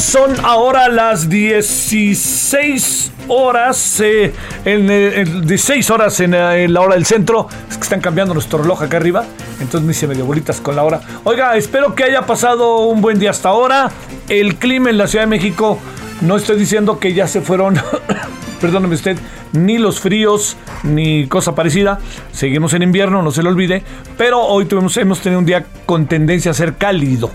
Son ahora las 16 horas, eh, en, eh, en 16 horas en, eh, en la hora del centro. Es que están cambiando nuestro reloj acá arriba, entonces me hice medio bolitas con la hora. Oiga, espero que haya pasado un buen día hasta ahora. El clima en la Ciudad de México, no estoy diciendo que ya se fueron, perdóneme usted, ni los fríos ni cosa parecida. Seguimos en invierno, no se lo olvide. Pero hoy tuvimos, hemos tenido un día con tendencia a ser cálido.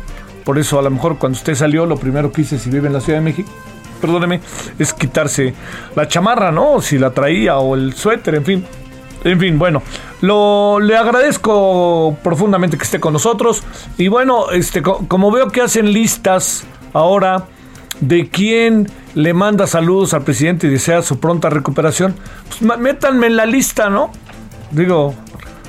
Por eso a lo mejor cuando usted salió, lo primero que hice si vive en la Ciudad de México, perdóneme, es quitarse la chamarra, ¿no? Si la traía o el suéter, en fin. En fin, bueno, lo, le agradezco profundamente que esté con nosotros. Y bueno, este, co- como veo que hacen listas ahora de quién le manda saludos al presidente y desea su pronta recuperación, pues métanme en la lista, ¿no? Digo,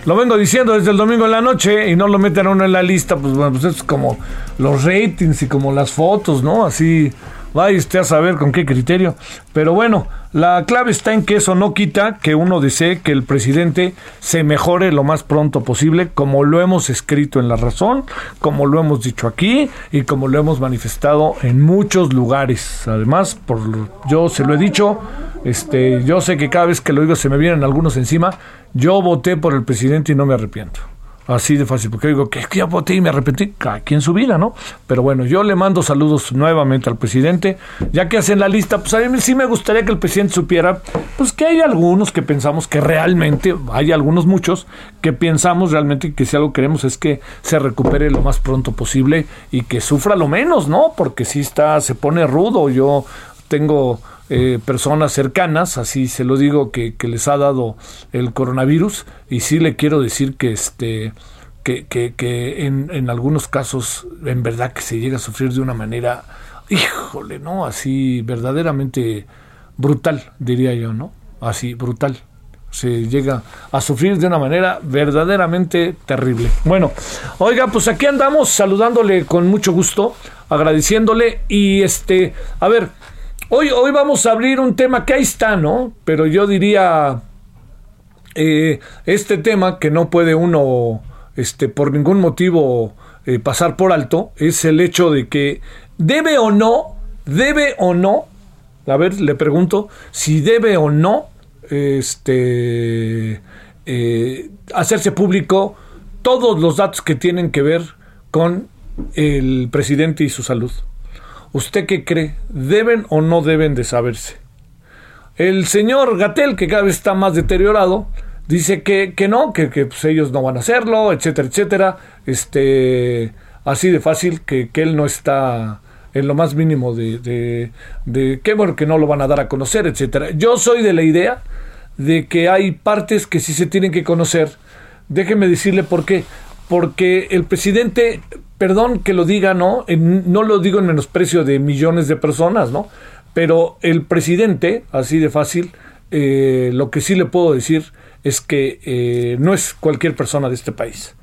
lo vengo diciendo desde el domingo en la noche y no lo meten a uno en la lista, pues bueno, pues es como los ratings y como las fotos, ¿no? Así, vaya usted a saber con qué criterio. Pero bueno, la clave está en que eso no quita que uno desee que el presidente se mejore lo más pronto posible, como lo hemos escrito en La Razón, como lo hemos dicho aquí y como lo hemos manifestado en muchos lugares. Además, por yo se lo he dicho, este, yo sé que cada vez que lo digo se me vienen algunos encima. Yo voté por el presidente y no me arrepiento. Así de fácil, porque digo que ya voté y me arrepentí, cada quien su vida, ¿no? Pero bueno, yo le mando saludos nuevamente al presidente, ya que hacen la lista, pues a mí sí me gustaría que el presidente supiera, pues que hay algunos que pensamos que realmente, hay algunos muchos, que pensamos realmente que si algo queremos es que se recupere lo más pronto posible y que sufra lo menos, ¿no? Porque si está, se pone rudo, yo tengo eh, personas cercanas, así se lo digo, que, les ha dado el coronavirus y sí le quiero decir que este que, que, que en, en algunos casos en verdad que se llega a sufrir de una manera, híjole, ¿no? Así verdaderamente brutal, diría yo, ¿no? Así, brutal. Se llega a sufrir de una manera verdaderamente terrible. Bueno, oiga, pues aquí andamos saludándole con mucho gusto, agradeciéndole y este, a ver, Hoy, hoy vamos a abrir un tema que ahí está, ¿no? Pero yo diría eh, este tema que no puede uno, este, por ningún motivo eh, pasar por alto, es el hecho de que debe o no, debe o no, a ver, le pregunto, si debe o no, este, eh, hacerse público todos los datos que tienen que ver con el presidente y su salud. ¿Usted qué cree? ¿Deben o no deben de saberse? El señor Gatel, que cada vez está más deteriorado, dice que, que no, que, que, pues, ellos no van a hacerlo, etcétera, etcétera. Este, así de fácil, que, que él no está en lo más mínimo de, de, que que no lo van a dar a conocer, etcétera. Yo soy de la idea de que hay partes que sí se tienen que conocer. Déjeme decirle por qué. Porque el presidente, perdón que lo diga, ¿no? En- no lo digo en menosprecio de millones de personas, ¿no? Pero el presidente, así de fácil, eh, lo que sí le puedo decir es que eh, no es cualquier persona de este país.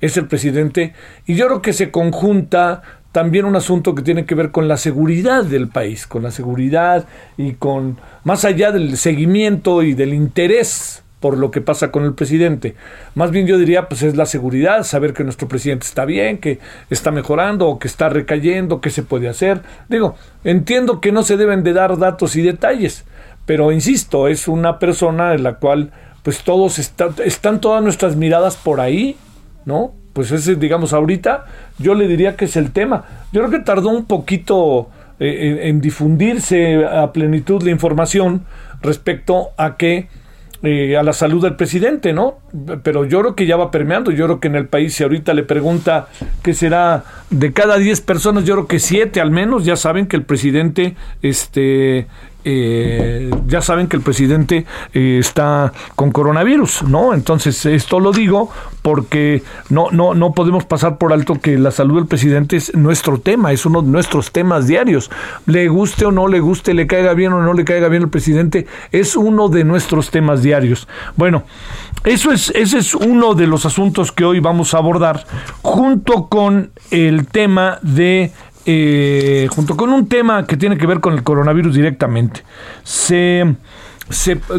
Es el presidente. Y yo creo que se conjunta también un asunto que tiene que ver con la seguridad del país, con la seguridad y con, más allá del seguimiento y del interés por lo que pasa con el presidente. Más bien yo diría, pues es la seguridad, saber que nuestro presidente está bien, que está mejorando o que está recayendo, qué se puede hacer. Digo, entiendo que no se deben de dar datos y detalles, pero insisto, es una persona en la cual pues todos están todas nuestras miradas por ahí, ¿no? Pues ese, digamos, ahorita yo le diría que es el tema. Yo creo que tardó un poquito eh, en difundirse a plenitud la información respecto a que eh, a la salud del presidente, ¿no? Pero yo creo que ya va permeando. Yo creo que en el país, si ahorita le pregunta qué será de cada 10 personas, yo creo que 7 al menos ya saben que el presidente este, eh, ya saben que el presidente eh, está con coronavirus, ¿no? Entonces, esto lo digo porque no, no, no podemos pasar por alto que la salud del presidente es nuestro tema, es uno de nuestros temas diarios. Le guste o no le guste, le caiga bien o no le caiga bien el presidente, es uno de nuestros temas diarios. Bueno, eso es, ese es uno de los asuntos que hoy vamos a abordar, junto con el tema de eh, junto con un tema que tiene que ver con el coronavirus directamente. Se,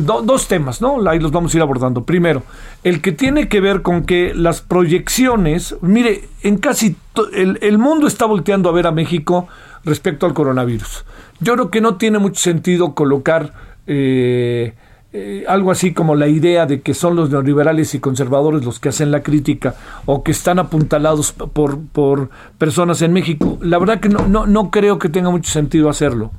dos temas, ¿no? Ahí los vamos a ir abordando. Primero, el que tiene que ver con que las proyecciones, mire, en casi el, el mundo está volteando a ver a México respecto al coronavirus. Yo creo que no tiene mucho sentido colocar eh, eh, algo así como la idea de que son los neoliberales y conservadores los que hacen la crítica o que están apuntalados por, por personas en México. La verdad que no, no, no creo que tenga mucho sentido hacerlo,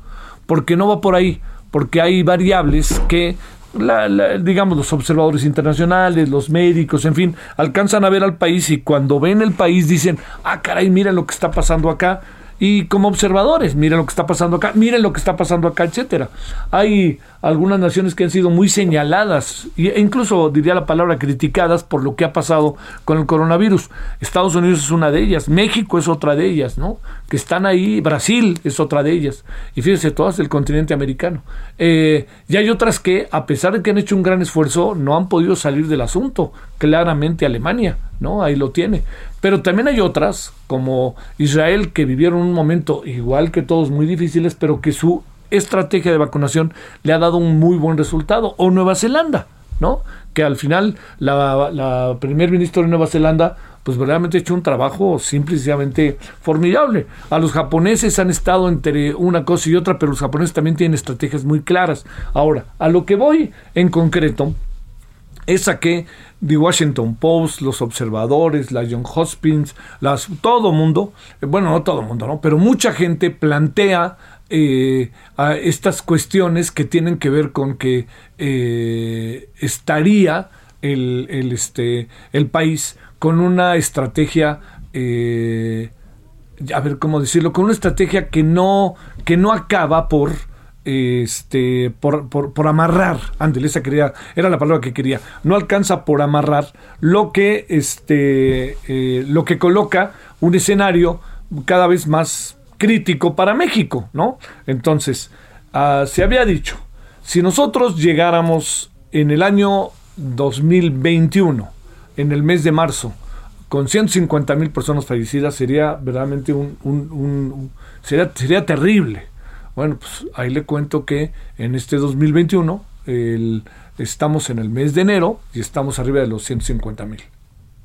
porque no va por ahí, porque hay variables que la, digamos, los observadores internacionales, los médicos, en fin, alcanzan a ver al país y cuando ven el país dicen, ah, caray, mira lo que está pasando acá, y como observadores, miren lo que está pasando acá, miren lo que está pasando acá, etcétera. Hay algunas naciones que han sido muy señaladas e incluso diría la palabra criticadas por lo que ha pasado con el coronavirus. Estados Unidos es una de ellas, México es otra de ellas, ¿no? Que están ahí, Brasil es otra de ellas. Y fíjense, todas del continente americano. Eh, y hay otras que, a pesar de que han hecho un gran esfuerzo, no han podido salir del asunto. Claramente Alemania, ¿no? Ahí lo tiene. Pero también hay otras, como Israel, que vivieron un momento igual que todos muy difíciles, pero que su estrategia de vacunación le ha dado un muy buen resultado. O Nueva Zelanda, ¿no? Que al final la, primer ministro de Nueva Zelanda pues verdaderamente ha hecho un trabajo simplemente formidable. A los japoneses han estado entre una cosa y otra, pero los japoneses también tienen estrategias muy claras. Ahora, a lo que voy en concreto es a que The Washington Post, los observadores, la John Hospins, las, todo mundo, eh, bueno, no todo mundo, ¿no? Pero mucha gente plantea eh, estas cuestiones que tienen que ver con que eh, estaría el, el, este, el país con una estrategia a ver cómo decirlo, con una estrategia que no, que no acaba por este, por, por, amarrar, ándale, esa quería, era la palabra que quería, no alcanza por amarrar lo que, este, eh, lo que coloca un escenario cada vez más crítico para México, ¿no? Entonces, ah, se había dicho, si nosotros llegáramos en el año 2021, en el mes de marzo, con 150 mil personas fallecidas, sería verdaderamente un, sería, sería terrible, bueno, pues ahí le cuento que en este 2021 el, estamos en el mes de enero y estamos arriba de los 150 mil.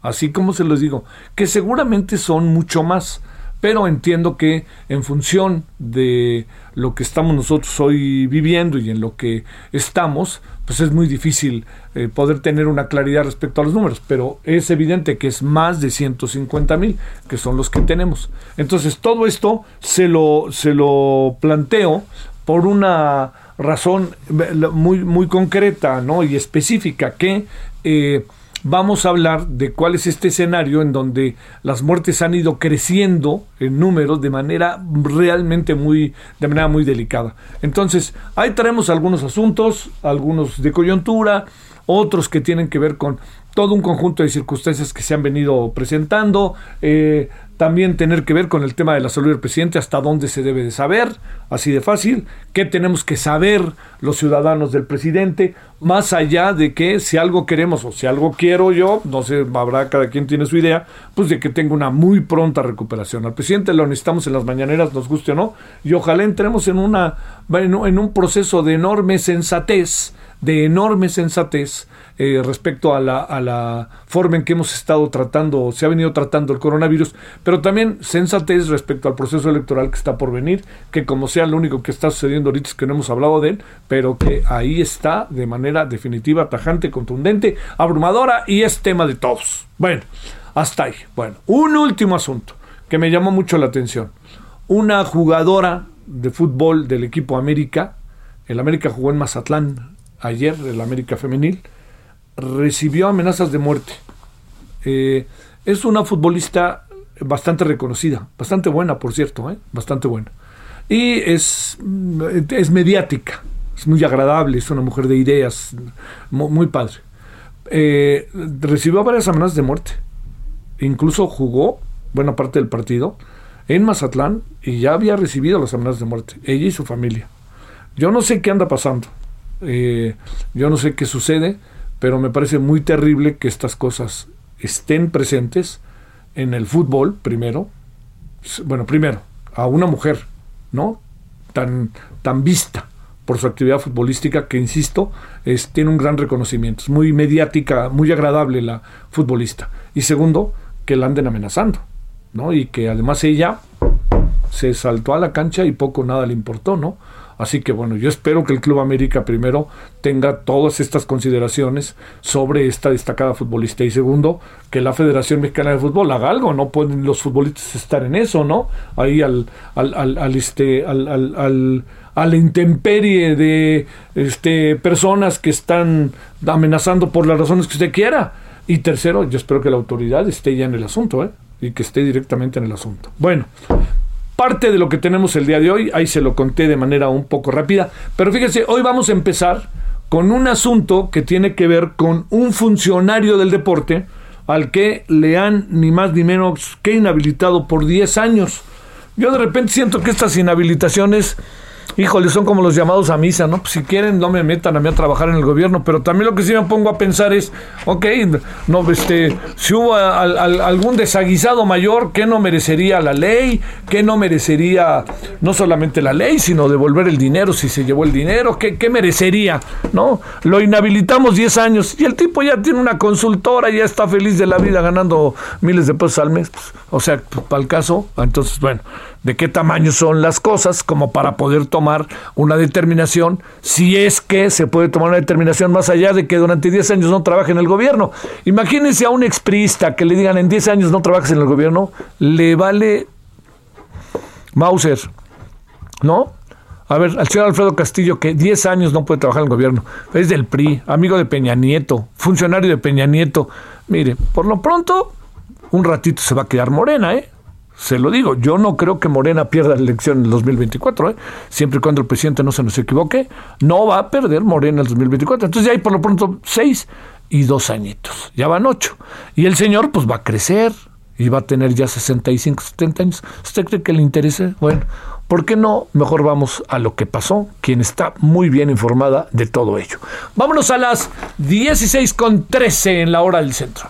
Así como se los digo, que seguramente son mucho más pero entiendo que en función de lo que estamos nosotros hoy viviendo y en lo que estamos, pues es muy difícil eh, poder tener una claridad respecto a los números, pero es evidente que es más de 150 mil, que son los que tenemos. Entonces, todo esto se lo, se lo planteo por una razón eh, muy, muy concreta ¿no? y específica, que eh, vamos a hablar de cuál es este escenario en donde las muertes han ido creciendo en número de manera realmente muy, de manera muy delicada. Entonces, ahí traemos algunos asuntos, algunos de coyuntura, otros que tienen que ver con todo un conjunto de circunstancias que se han venido presentando, eh, también tener que ver con el tema de la salud del presidente, hasta dónde se debe de saber, así de fácil, qué tenemos que saber los ciudadanos del presidente, más allá de que si algo queremos o si algo quiero yo, no sé, habrá cada quien tiene su idea, pues de que tenga una muy pronta recuperación. Al presidente lo necesitamos en las mañaneras, nos guste o no, y ojalá entremos en, una, en un proceso de enorme sensatez, de enorme sensatez, eh, respecto a la, a la forma en que hemos estado tratando, se ha venido tratando el coronavirus, pero también sensatez respecto al proceso electoral que está por venir, que como sea lo único que está sucediendo ahorita es que no hemos hablado de él, pero que ahí está de manera definitiva, tajante, contundente, abrumadora y es tema de todos. Bueno, hasta ahí. Bueno, un último asunto que me llamó mucho la atención. Una jugadora de fútbol del equipo América, el América jugó en Mazatlán ayer, el América femenil, recibió amenazas de muerte. Eh, es una futbolista bastante reconocida, bastante buena, por cierto, ¿eh? bastante buena. Y es, es mediática, es muy agradable, es una mujer de ideas, muy, padre. Eh, recibió varias amenazas de muerte. Incluso jugó buena parte del partido en Mazatlán y ya había recibido las amenazas de muerte, ella y su familia. Yo no sé qué anda pasando, yo no sé qué sucede, pero me parece muy terrible que estas cosas estén presentes en el fútbol, primero, bueno, primero, a una mujer, ¿no? Tan, tan vista por su actividad futbolística que, insisto, es, tiene un gran reconocimiento, es muy mediática, muy agradable la futbolista. Y segundo, que la anden amenazando, ¿no? Y que además ella se saltó a la cancha y poco nada le importó, ¿no? Así que bueno, yo espero que el Club América primero tenga todas estas consideraciones sobre esta destacada futbolista y segundo, que la Federación Mexicana de Fútbol haga algo, no pueden los futbolistas estar en eso, ¿no? Ahí al, al, al, al este, al, al, a la intemperie de este, personas que están amenazando por las razones que usted quiera. Y tercero, yo espero que la autoridad esté ya en el asunto, ¿eh? Y que esté directamente en el asunto. Bueno, parte de lo que tenemos el día de hoy. Ahí se lo conté de manera un poco rápida. Pero fíjese, hoy vamos a empezar con un asunto que tiene que ver con un funcionario del deporte al que le han ni más ni menos que inhabilitado por 10 años. Yo de repente siento que estas inhabilitaciones híjole, son como los llamados a misa, ¿no? Pues si quieren, no me metan a mí a trabajar en el gobierno, pero también lo que sí me pongo a pensar es, ok, no, este, si hubo algún desaguisado mayor, ¿qué no merecería la ley? ¿Qué no merecería no solamente la ley, sino devolver el dinero si se llevó el dinero? ¿Qué, qué merecería? ¿No? Lo inhabilitamos 10 años y el tipo ya tiene una consultora, ya está feliz de la vida ganando miles de pesos al mes. Pues, o sea, pues, para el caso, entonces, bueno, de qué tamaño son las cosas como para poder tomar una determinación, si es que se puede tomar una determinación más allá de que durante 10 años no trabaje en el gobierno. Imagínense a un exprista que le digan en 10 años no trabajes en el gobierno, le vale Mauser, ¿no? A ver, al señor Alfredo Castillo, que 10 años no puede trabajar en el gobierno, es del PRI, amigo de Peña Nieto, funcionario de Peña Nieto. Mire, por lo pronto, un ratito se va a quedar morena, ¿eh? Se lo digo, yo no creo que Morena pierda la elección en el 2024, ¿eh? siempre y cuando el presidente no se nos equivoque, no va a perder Morena en el 2024. Entonces ya hay por lo pronto seis y dos añitos, ya van ocho. Y el señor pues va a crecer y va a tener ya 65, 70 años. ¿Usted cree que le interese? Bueno, ¿por qué no? Mejor vamos a lo que pasó, quien está muy bien informada de todo ello. Vámonos a las 16 con 13 en la hora del centro.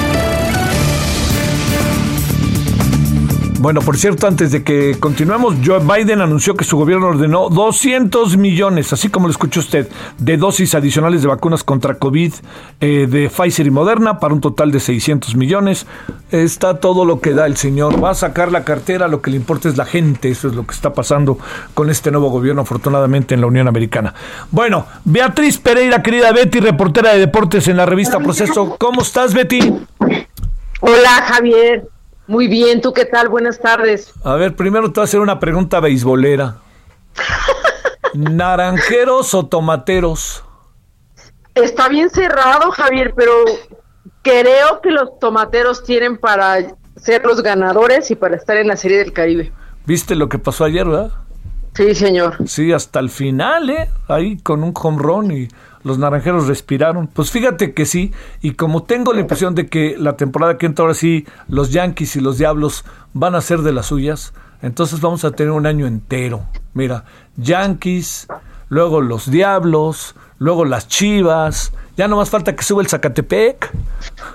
Bueno, por cierto, antes de que continuemos, Joe Biden anunció que su gobierno ordenó 200 millones, así como lo escuchó usted, de dosis adicionales de vacunas contra COVID eh, de Pfizer y Moderna para un total de 600 millones. Está todo lo que da el señor. Va a sacar la cartera, lo que le importa es la gente. Eso es lo que está pasando con este nuevo gobierno, afortunadamente, en la Unión Americana. Bueno, Beatriz Pereira, querida Betty, reportera de deportes en la revista Proceso. ¿Cómo estás, Betty? Hola, Javier. Muy bien, ¿tú qué tal? Buenas tardes. A ver, primero te voy a hacer una pregunta beisbolera. ¿Naranjeros o tomateros? Está bien cerrado, Javier, pero creo que los tomateros tienen para ser los ganadores y para estar en la Serie del Caribe. ¿Viste lo que pasó ayer, verdad? Sí, señor. Sí, hasta el final, ¿eh? Ahí con un home run y los naranjeros respiraron. Pues fíjate que sí, y como tengo la impresión de que la temporada que entra ahora sí, los Yankees y los Diablos van a ser de las suyas, entonces vamos a tener un año entero. Mira, Yankees, luego los Diablos, luego las Chivas, ya no más falta que sube el Zacatepec.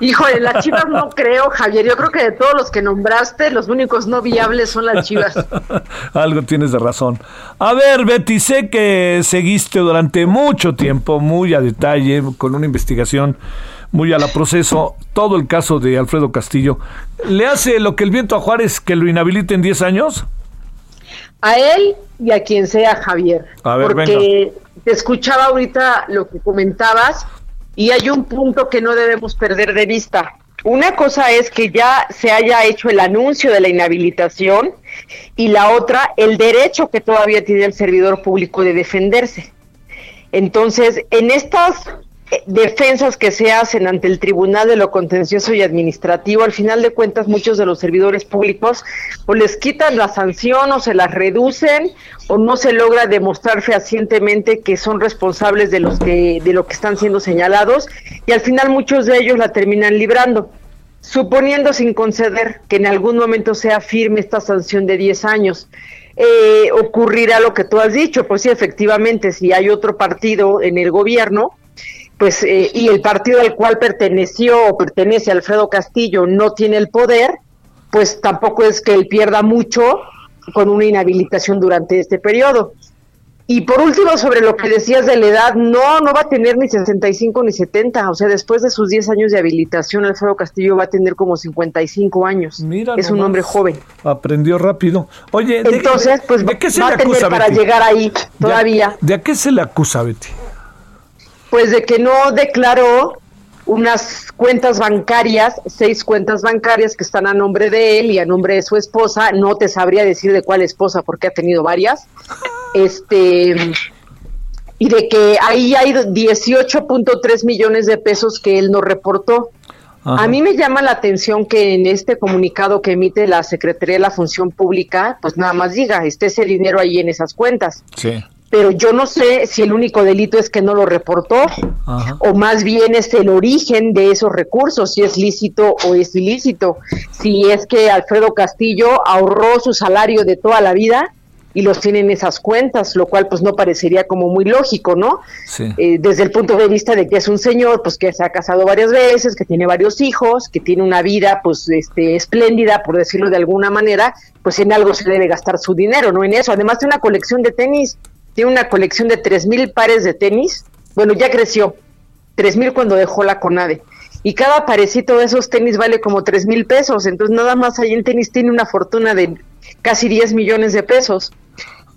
Híjole, las Chivas no creo, Javier. Yo creo que de todos los que nombraste, los únicos no viables son las Chivas. Algo tienes de razón. A ver, Betty, sé que seguiste durante mucho tiempo, muy a detalle, con una investigación muy a la proceso, todo el caso de Alfredo Castillo. ¿Le hace lo que el viento a Juárez que lo inhabilite en 10 años? A él y a quien sea, Javier. A ver, porque te escuchaba ahorita lo que comentabas y hay un punto que no debemos perder de vista. Una cosa es que ya se haya hecho el anuncio de la inhabilitación y la otra, el derecho que todavía tiene el servidor público de defenderse. Entonces, en estas defensas que se hacen ante el Tribunal de lo Contencioso y Administrativo, al final de cuentas muchos de los servidores públicos o les quitan la sanción o se las reducen o no se logra demostrar fehacientemente que son responsables de los que de lo que están siendo señalados y al final muchos de ellos la terminan librando. Suponiendo sin conceder que en algún momento sea firme esta sanción de 10 años, eh, ocurrirá lo que tú has dicho, pues sí, efectivamente, si hay otro partido en el gobierno, pues eh, y el partido al cual perteneció o pertenece Alfredo Castillo no tiene el poder, pues tampoco es que él pierda mucho con una inhabilitación durante este periodo. Y por último, sobre lo que decías de la edad, no, no va a tener ni 65 ni 70, o sea, después de sus 10 años de habilitación, Alfredo Castillo va a tener como 55 años. Mira es un hombre joven. Aprendió rápido. Oye, entonces, pues ¿de qué se va a tener para llegar ahí todavía. ¿De, ¿De qué se le acusa, Betty? Pues de que no declaró unas cuentas bancarias, seis cuentas bancarias que están a nombre de él y a nombre de su esposa, no te sabría decir de cuál esposa porque ha tenido varias. Este y de que ahí hay 18.3 millones de pesos que él no reportó. A mí me llama la atención que en este comunicado que emite la Secretaría de la Función Pública, pues nada más diga, esté ese dinero ahí en esas cuentas. Sí pero yo no sé si el único delito es que no lo reportó o más bien es el origen de esos recursos, si es lícito o es ilícito, si es que Alfredo Castillo ahorró su salario de toda la vida y los tiene en esas cuentas, lo cual pues no parecería como muy lógico, ¿no? Eh, desde el punto de vista de que es un señor pues que se ha casado varias veces, que tiene varios hijos, que tiene una vida pues este espléndida, por decirlo de alguna manera, pues en algo se debe gastar su dinero, ¿no? En eso, además de una colección de tenis tiene una colección de tres mil pares de tenis. Bueno, ya creció. Tres mil cuando dejó la CONADE. Y cada parecito de esos tenis vale como tres mil pesos. Entonces, nada más ahí en tenis tiene una fortuna de casi 10 millones de pesos.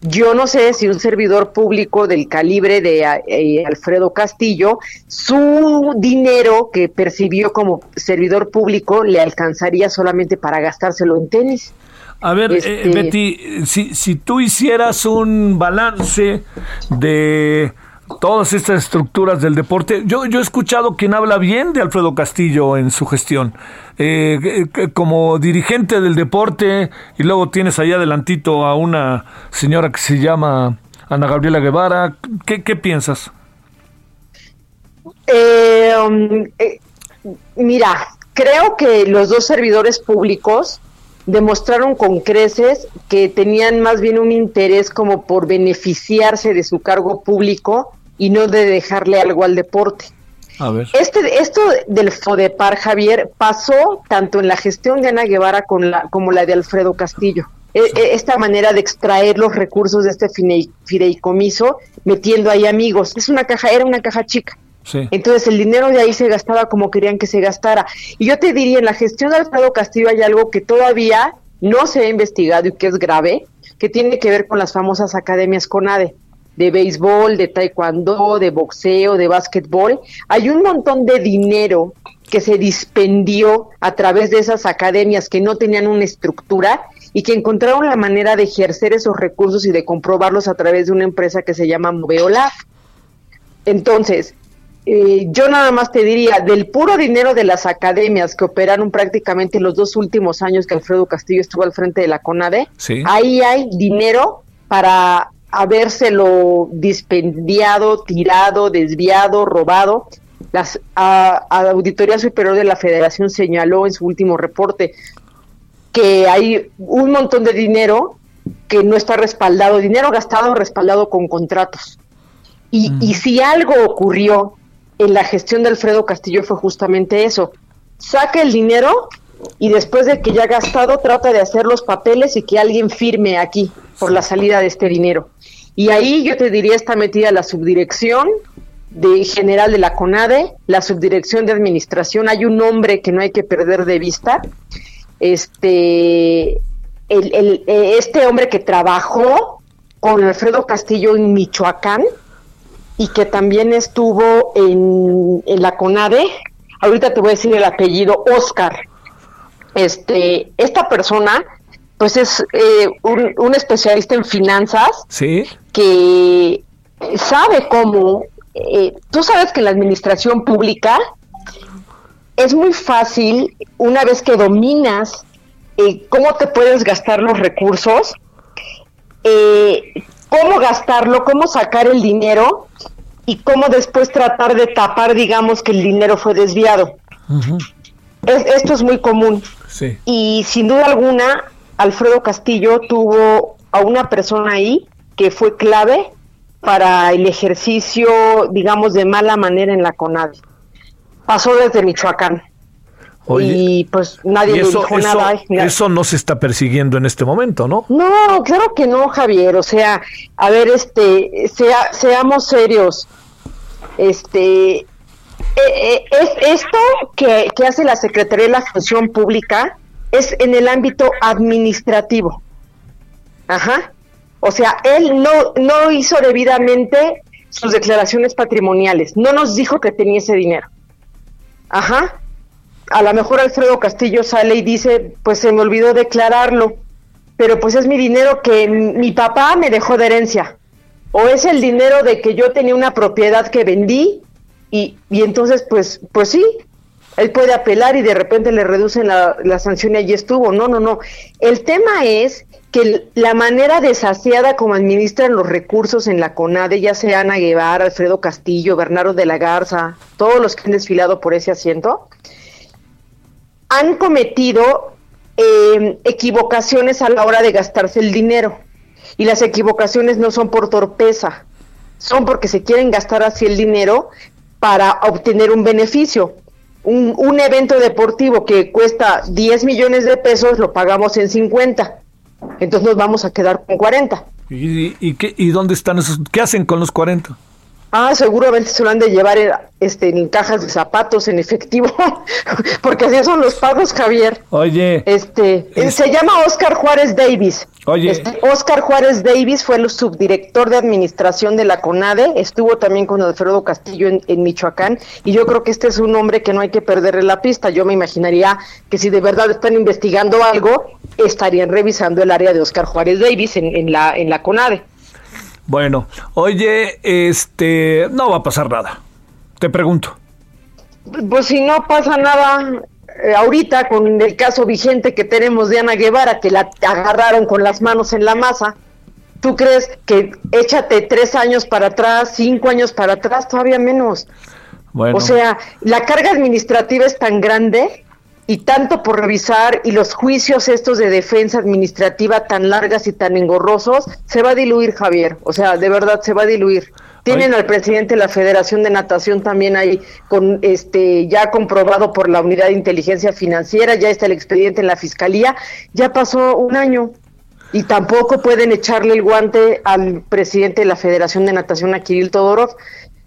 Yo no sé si un servidor público del calibre de eh, Alfredo Castillo, su dinero que percibió como servidor público le alcanzaría solamente para gastárselo en tenis. A ver, eh, este Betty, si, si tú hicieras un balance de todas estas estructuras del deporte. Yo, yo he escuchado quien habla bien de Alfredo Castillo en su gestión. Eh, como dirigente del deporte, y luego tienes ahí adelantito a una señora que se llama Ana Gabriela Guevara. ¿Qué, qué piensas? Eh, um, mira, creo que los dos servidores públicos demostraron con creces que tenían más bien un interés como por beneficiarse de su cargo público y no de dejarle algo al deporte. A ver. Este, esto del FODEPAR, Javier, pasó tanto en la gestión de Ana Guevara con la, como la de Alfredo Castillo. E, e, esta manera de extraer los recursos de este fideicomiso metiendo ahí amigos. Es una caja, era una caja chica. Entonces el dinero de ahí se gastaba como querían que se gastara. Y yo te diría, en la gestión de Alfredo Castillo hay algo que todavía no se ha investigado y que es grave, que tiene que ver con las famosas academias CONADE, de béisbol, de taekwondo, de boxeo, de básquetbol. Hay un montón de dinero que se dispendió a través de esas academias que no tenían una estructura y que encontraron la manera de ejercer esos recursos y de comprobarlos a través de una empresa que se llama Moveolab. Entonces, eh, yo nada más te diría, del puro dinero de las academias que operaron prácticamente los dos últimos años que Alfredo Castillo estuvo al frente de la CONADE, ahí hay dinero para habérselo dispendiado, tirado, desviado, robado. Las, a, la Auditoría Superior de la Federación señaló en su último reporte que hay un montón de dinero que no está respaldado, dinero gastado respaldado con contratos. Y, y si algo ocurrió en la gestión de Alfredo Castillo fue justamente eso. Saca el dinero y después de que ya ha gastado trata de hacer los papeles y que alguien firme aquí por la salida de este dinero. Y ahí yo te diría está metida la subdirección de general de la CONADE, la subdirección de administración, hay un nombre que no hay que perder de vista. Este el, este hombre que trabajó con Alfredo Castillo en Michoacán y que también estuvo en, en la CONADE, ahorita te voy a decir el apellido, Oscar. Este, esta persona pues es eh, un, especialista en finanzas ¿Sí? que sabe cómo, eh, tú sabes que en la administración pública es muy fácil, una vez que dominas eh, cómo te puedes gastar los recursos, cómo gastarlo, cómo sacar el dinero y cómo después tratar de tapar, digamos, que el dinero fue desviado. esto es muy común. Sí. Y sin duda alguna, Alfredo Castillo tuvo a una persona ahí que fue clave para el ejercicio, digamos, de mala manera en la CONADE. Pasó desde Michoacán. Y pues nadie le dijo nada. Eso no se está persiguiendo en este momento, ¿no? No, claro que no, Javier. O sea, a ver, este, sea, seamos serios. Este, eh, eh, es esto que, que hace la Secretaría de la Función Pública es en el ámbito administrativo. Ajá. O sea, él no, no hizo debidamente sus declaraciones patrimoniales, no nos dijo que tenía ese dinero. Ajá. A lo mejor Alfredo Castillo sale y dice, pues se me olvidó declararlo, pero pues es mi dinero que mi papá me dejó de herencia. O es el dinero de que yo tenía una propiedad que vendí y, y entonces pues, pues sí, él puede apelar y de repente le reducen la, sanción y allí estuvo. No, no, no. El tema es que la manera desasiada como administran los recursos en la CONADE, ya sea Ana Guevara, Alfredo Castillo, Bernardo de la Garza, todos los que han desfilado por ese asiento, han cometido em, equivocaciones a la hora de gastarse el dinero. Y las equivocaciones no son por torpeza, son porque se quieren gastar así el dinero para obtener un beneficio un, un evento deportivo que cuesta 10 millones de pesos, lo pagamos en 50. Entonces nos vamos a quedar con 40. ¿Y, y, qué, y dónde están esos? ¿Qué hacen con los 40? Ah, seguramente se lo han de llevar este, en cajas de zapatos, en efectivo, porque así son los pagos, Javier. Oye. Este, se llama Oscar Juárez Davis. Oye. Este, Oscar Juárez Davis fue el subdirector de administración de la CONADE, estuvo también con Alfredo Castillo en, en, Michoacán, y yo creo que este es un hombre que no hay que perderle la pista. Yo me imaginaría que si de verdad están investigando algo, estarían revisando el área de Oscar Juárez Davis en, en la, en la CONADE. Bueno, oye, este, no va a pasar nada. Te pregunto. Pues si no pasa nada, eh, ahorita con el caso vigente que tenemos de Ana Guevara, que la agarraron con las manos en la masa, ¿tú crees que échate tres años para atrás, cinco años para atrás, todavía menos? Bueno. O sea, la carga administrativa es tan grande y tanto por revisar y los juicios estos de defensa administrativa tan largas y tan engorrosos, se va a diluir, Javier. O sea, de verdad se va a diluir. Tienen al presidente de la Federación de Natación también ahí con este ya comprobado por la Unidad de Inteligencia Financiera, ya está el expediente en la Fiscalía, ya pasó un año y tampoco pueden echarle el guante al presidente de la Federación de Natación, a Kirill Todorov.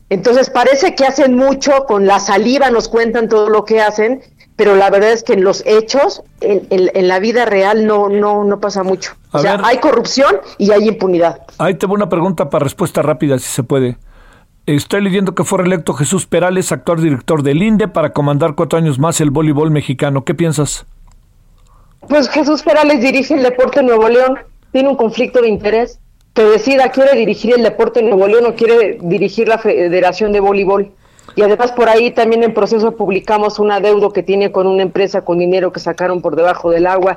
Entonces parece que hacen mucho, con la saliva nos cuentan todo lo que hacen, pero la verdad es que en los hechos, en, en, la vida real, no, no, no pasa mucho. o sea, hay corrupción y hay impunidad. Ahí tengo una pregunta para respuesta rápida, si se puede. Estoy leyendo que fue reelecto Jesús Perales, actual director del INDE, para comandar cuatro años más el voleibol mexicano. ¿Qué piensas? Pues Jesús Perales dirige el deporte Nuevo León, tiene un conflicto de interés, que decida quiere dirigir el deporte Nuevo León o quiere dirigir la Federación de Voleibol. Y además por ahí también en proceso publicamos un adeudo que tiene con una empresa con dinero que sacaron por debajo del agua.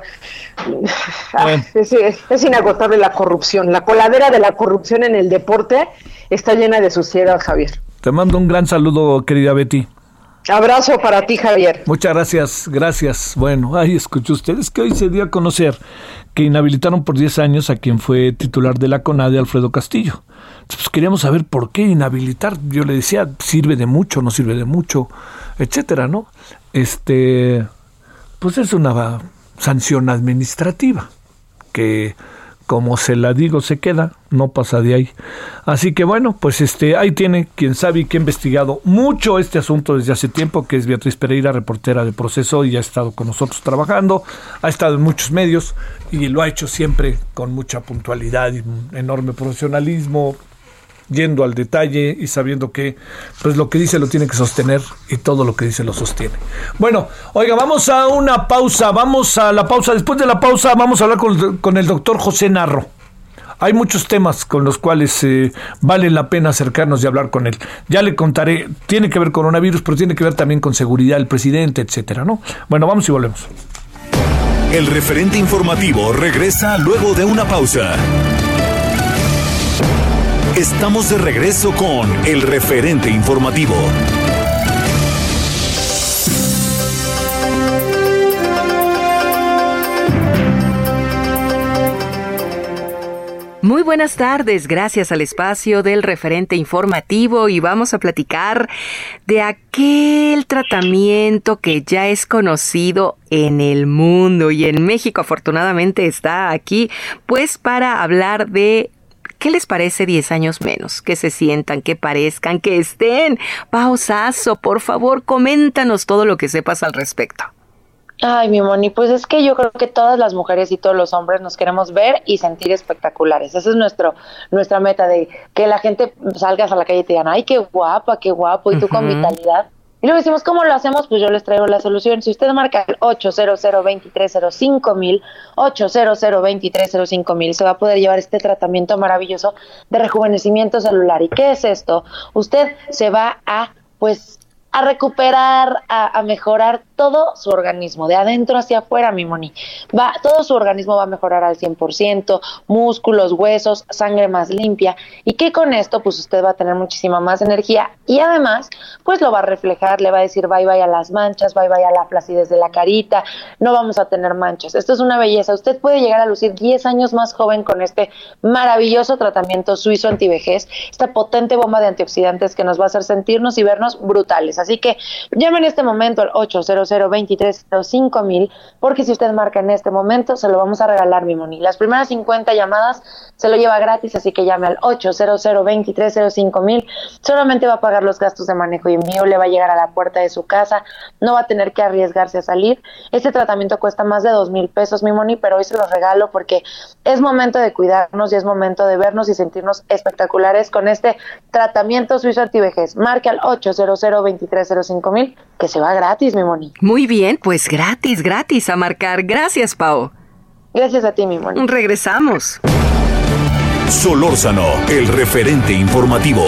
Ah, es, es, inagotable la corrupción. La coladera de la corrupción en el deporte está llena de suciedad, Javier. Te mando un gran saludo, querida Betty. Abrazo para ti, Javier. Muchas gracias, gracias. Bueno, ahí escuchó ustedes que hoy se dio a conocer que inhabilitaron por 10 años a quien fue titular de la CONADE, Alfredo Castillo. Pues queríamos saber por qué inhabilitar. Yo le decía, sirve de mucho, no sirve de mucho, etcétera, ¿no? Este, pues es una sanción administrativa que como se la digo, se queda, no pasa de ahí. Así que bueno, pues este, ahí tiene quien sabe y que ha investigado mucho este asunto desde hace tiempo, que es Beatriz Pereira, reportera de proceso, y ha estado con nosotros trabajando, ha estado en muchos medios y lo ha hecho siempre con mucha puntualidad y un enorme profesionalismo, yendo al detalle y sabiendo que pues lo que dice lo tiene que sostener y todo lo que dice lo sostiene. Bueno, oiga, vamos a una pausa, vamos a la pausa. Después de la pausa vamos a hablar con, el doctor José Narro. Hay muchos temas con los cuales eh, vale la pena acercarnos y hablar con él. Ya le contaré, tiene que ver con coronavirus, pero tiene que ver también con seguridad del presidente, etcétera, ¿no? Bueno, vamos y volvemos. El referente informativo regresa luego de una pausa. Estamos de regreso con el referente informativo. Muy buenas tardes, gracias al espacio del referente informativo y vamos a platicar de aquel tratamiento que ya es conocido en el mundo y en México afortunadamente está aquí pues para hablar de ¿Qué les parece 10 años menos? Que se sientan, que parezcan, que estén. Pausazo, por favor, coméntanos todo lo que sepas al respecto. Ay, mi Moni, pues es que yo creo que todas las mujeres y todos los hombres nos queremos ver y sentir espectaculares. Esa es nuestro, nuestra meta de que la gente salgas a la calle y te digan, ay, qué guapa, qué guapo, y tú con vitalidad. Y luego decimos, ¿cómo lo hacemos? Pues yo les traigo la solución. Si usted marca el 800 230 mil, 800 230 mil, se va a poder llevar este tratamiento maravilloso de rejuvenecimiento celular. ¿Y qué es esto? Usted se va a, pues, a recuperar, a, mejorar todo su organismo, de adentro hacia afuera, mi Moni. Va, todo su organismo va a mejorar al 100%, músculos, huesos, sangre más limpia, y que con esto, pues usted va a tener muchísima más energía y además, pues lo va a reflejar, le va a decir bye bye a las manchas, bye bye a la flacidez de la carita, no vamos a tener manchas. Esto es una belleza. Usted puede llegar a lucir 10 años más joven con este maravilloso tratamiento suizo antivejez, esta potente bomba de antioxidantes que nos va a hacer sentirnos y vernos brutales. Así que llame en este momento al 800 mil porque si usted marca en este momento, se lo vamos a regalar, mi Moni. Las primeras 50 llamadas se lo lleva gratis, así que llame al 800 mil Solamente va a pagar los gastos de manejo y envío, le va a llegar a la puerta de su casa, no va a tener que arriesgarse a salir. Este tratamiento cuesta más de dos mil pesos, mi Moni, pero hoy se los regalo porque es momento de cuidarnos y es momento de vernos y sentirnos espectaculares con este tratamiento suizo antivejez. Marque al 800 23 305.000, que se va gratis, mi Moni. Muy bien, pues gratis, gratis a marcar. Gracias, Pau. Gracias a ti, mi Moni. Regresamos. Solórzano, el referente informativo.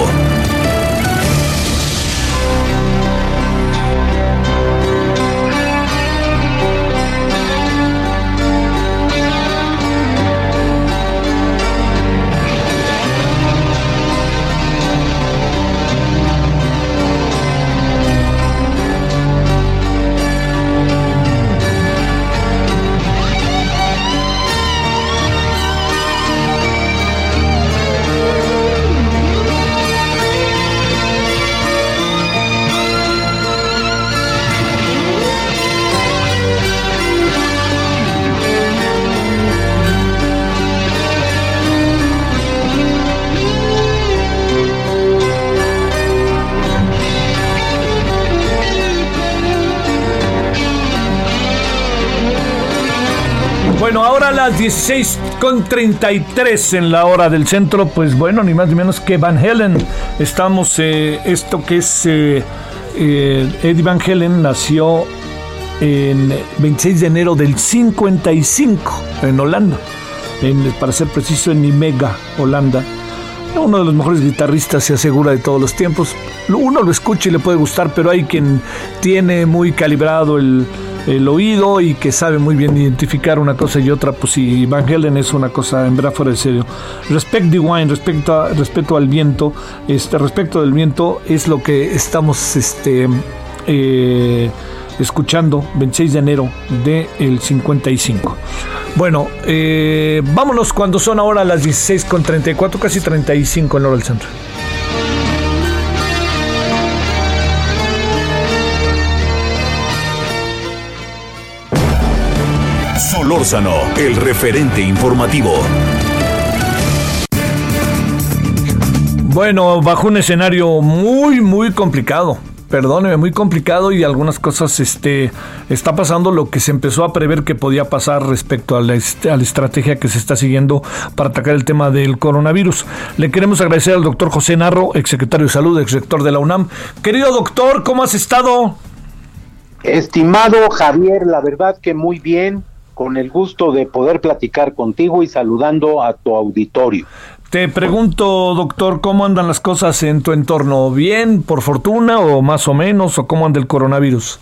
Bueno, ahora a las 16 con 33 en la hora del centro, pues bueno, ni más ni menos que Van Helen. Estamos, eh, esto que es eh, eh, Eddie Van Helen nació en 26 de enero del 55 en Holanda, para ser preciso en Nimega, Holanda. uno de los mejores guitarristas se asegura de todos los tiempos. Uno lo escucha y le puede gustar, pero hay quien tiene muy calibrado el, oído y que sabe muy bien identificar una cosa y otra, pues si Van Halen es una cosa en verdad fuera de serio. Respect the wine, respecto, a, respecto al viento, este, respecto del viento es lo que estamos este, eh, escuchando 26 de enero del 55. Bueno, eh, vámonos cuando son ahora las 16 con 34, casi 35 en hora del centro. Solórzano, el referente informativo. Bueno, bajo un escenario muy, muy complicado perdóneme, muy complicado y algunas cosas este, está pasando lo que se empezó a prever que podía pasar respecto a la, a la estrategia que se está siguiendo para atacar el tema del coronavirus. Le queremos agradecer al doctor José Narro, exsecretario de Salud, exrector de la UNAM. Querido doctor, ¿cómo has estado? Estimado Javier, la verdad que muy bien, con el gusto de poder platicar contigo y saludando a tu auditorio. Te pregunto, doctor, ¿cómo andan las cosas en tu entorno? ¿Bien, por fortuna, o más o menos, o cómo anda el coronavirus?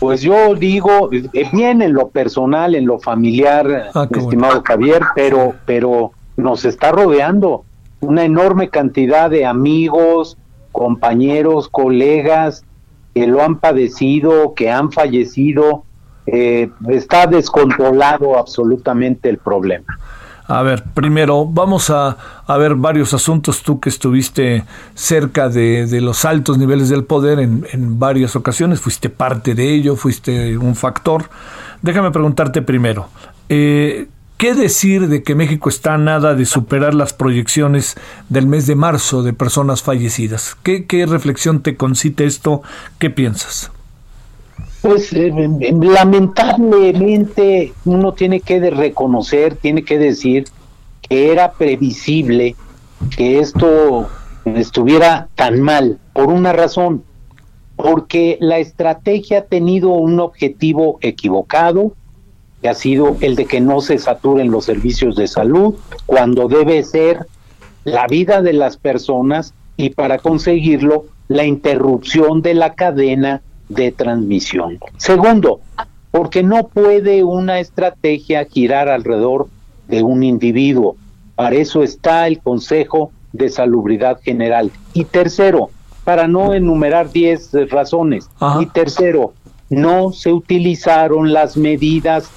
Pues yo digo, eh, bien en lo personal, en lo familiar, ah, estimado Javier, pero, pero nos está rodeando una enorme cantidad de amigos, compañeros, colegas que lo han padecido, que han fallecido. Eh, está descontrolado absolutamente el problema. A ver, primero vamos a, ver varios asuntos. Tú que estuviste cerca de, los altos niveles del poder en, varias ocasiones, fuiste parte de ello, fuiste un factor. Déjame preguntarte primero, eh, ¿qué decir de que México está a nada de superar las proyecciones del mes de marzo de personas fallecidas? ¿Qué, qué reflexión te concite esto? ¿Qué piensas? Pues eh, lamentablemente uno tiene que reconocer, tiene que decir que era previsible que esto estuviera tan mal por una razón, porque la estrategia ha tenido un objetivo equivocado, que ha sido el de que no se saturen los servicios de salud, cuando debe ser la vida de las personas y para conseguirlo la interrupción de la cadena de transmisión. Segundo, porque no puede una estrategia girar alrededor de un individuo. Para eso está el Consejo de Salubridad General. Y tercero, para no enumerar diez razones. Y tercero, no se utilizaron las medidas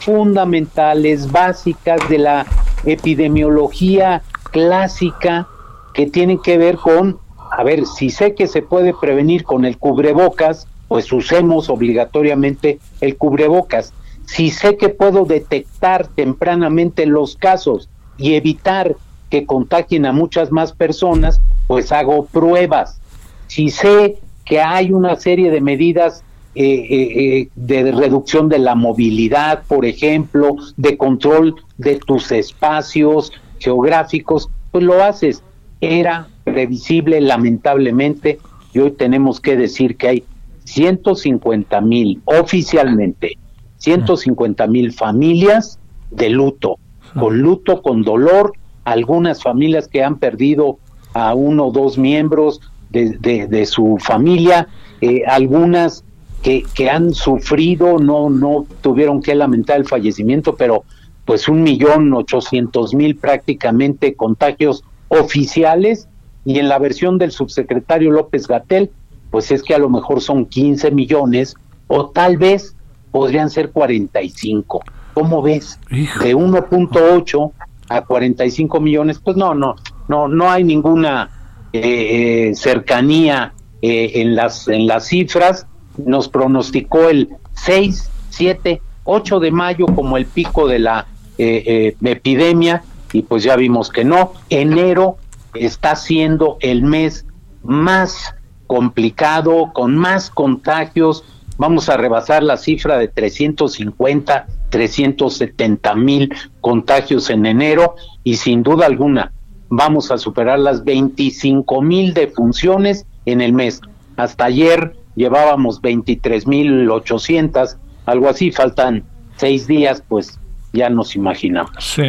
fundamentales, básicas de la epidemiología clásica que tienen que ver con, a ver, si sé que se puede prevenir con el cubrebocas, pues usemos obligatoriamente el cubrebocas. Si sé que puedo detectar tempranamente los casos y evitar que contagien a muchas más personas, pues hago pruebas. Si sé que hay una serie de medidas eh, eh, eh, de reducción de la movilidad, por ejemplo, de control de tus espacios geográficos, pues lo haces. Era previsible, lamentablemente, y hoy tenemos que decir que hay 150 mil oficialmente, 150 mil familias de luto, con luto, con dolor, algunas familias que han perdido a uno o dos miembros de, su familia, eh, algunas que, que, han sufrido, no, no tuvieron que lamentar el fallecimiento, pero pues un millón ochocientos mil prácticamente contagios oficiales. Y en la versión del subsecretario López Gatel pues es que a lo mejor son 15 millones o tal vez podrían ser 45. ¿Cómo ves? De 1.8 a 45 millones, pues no, no, no, no hay ninguna eh, eh, cercanía eh, en las en las cifras. Nos pronosticó el 6, 7, 8 de mayo como el pico de la epidemia y pues ya vimos que no. Enero está siendo el mes más complicado, con más contagios. Vamos a rebasar la cifra de 350, 370 mil contagios en enero y sin duda alguna vamos a superar las 25 mil defunciones en el mes. Hasta ayer llevábamos 23 mil 800, algo así, faltan seis días, pues ya nos imaginamos. Sí.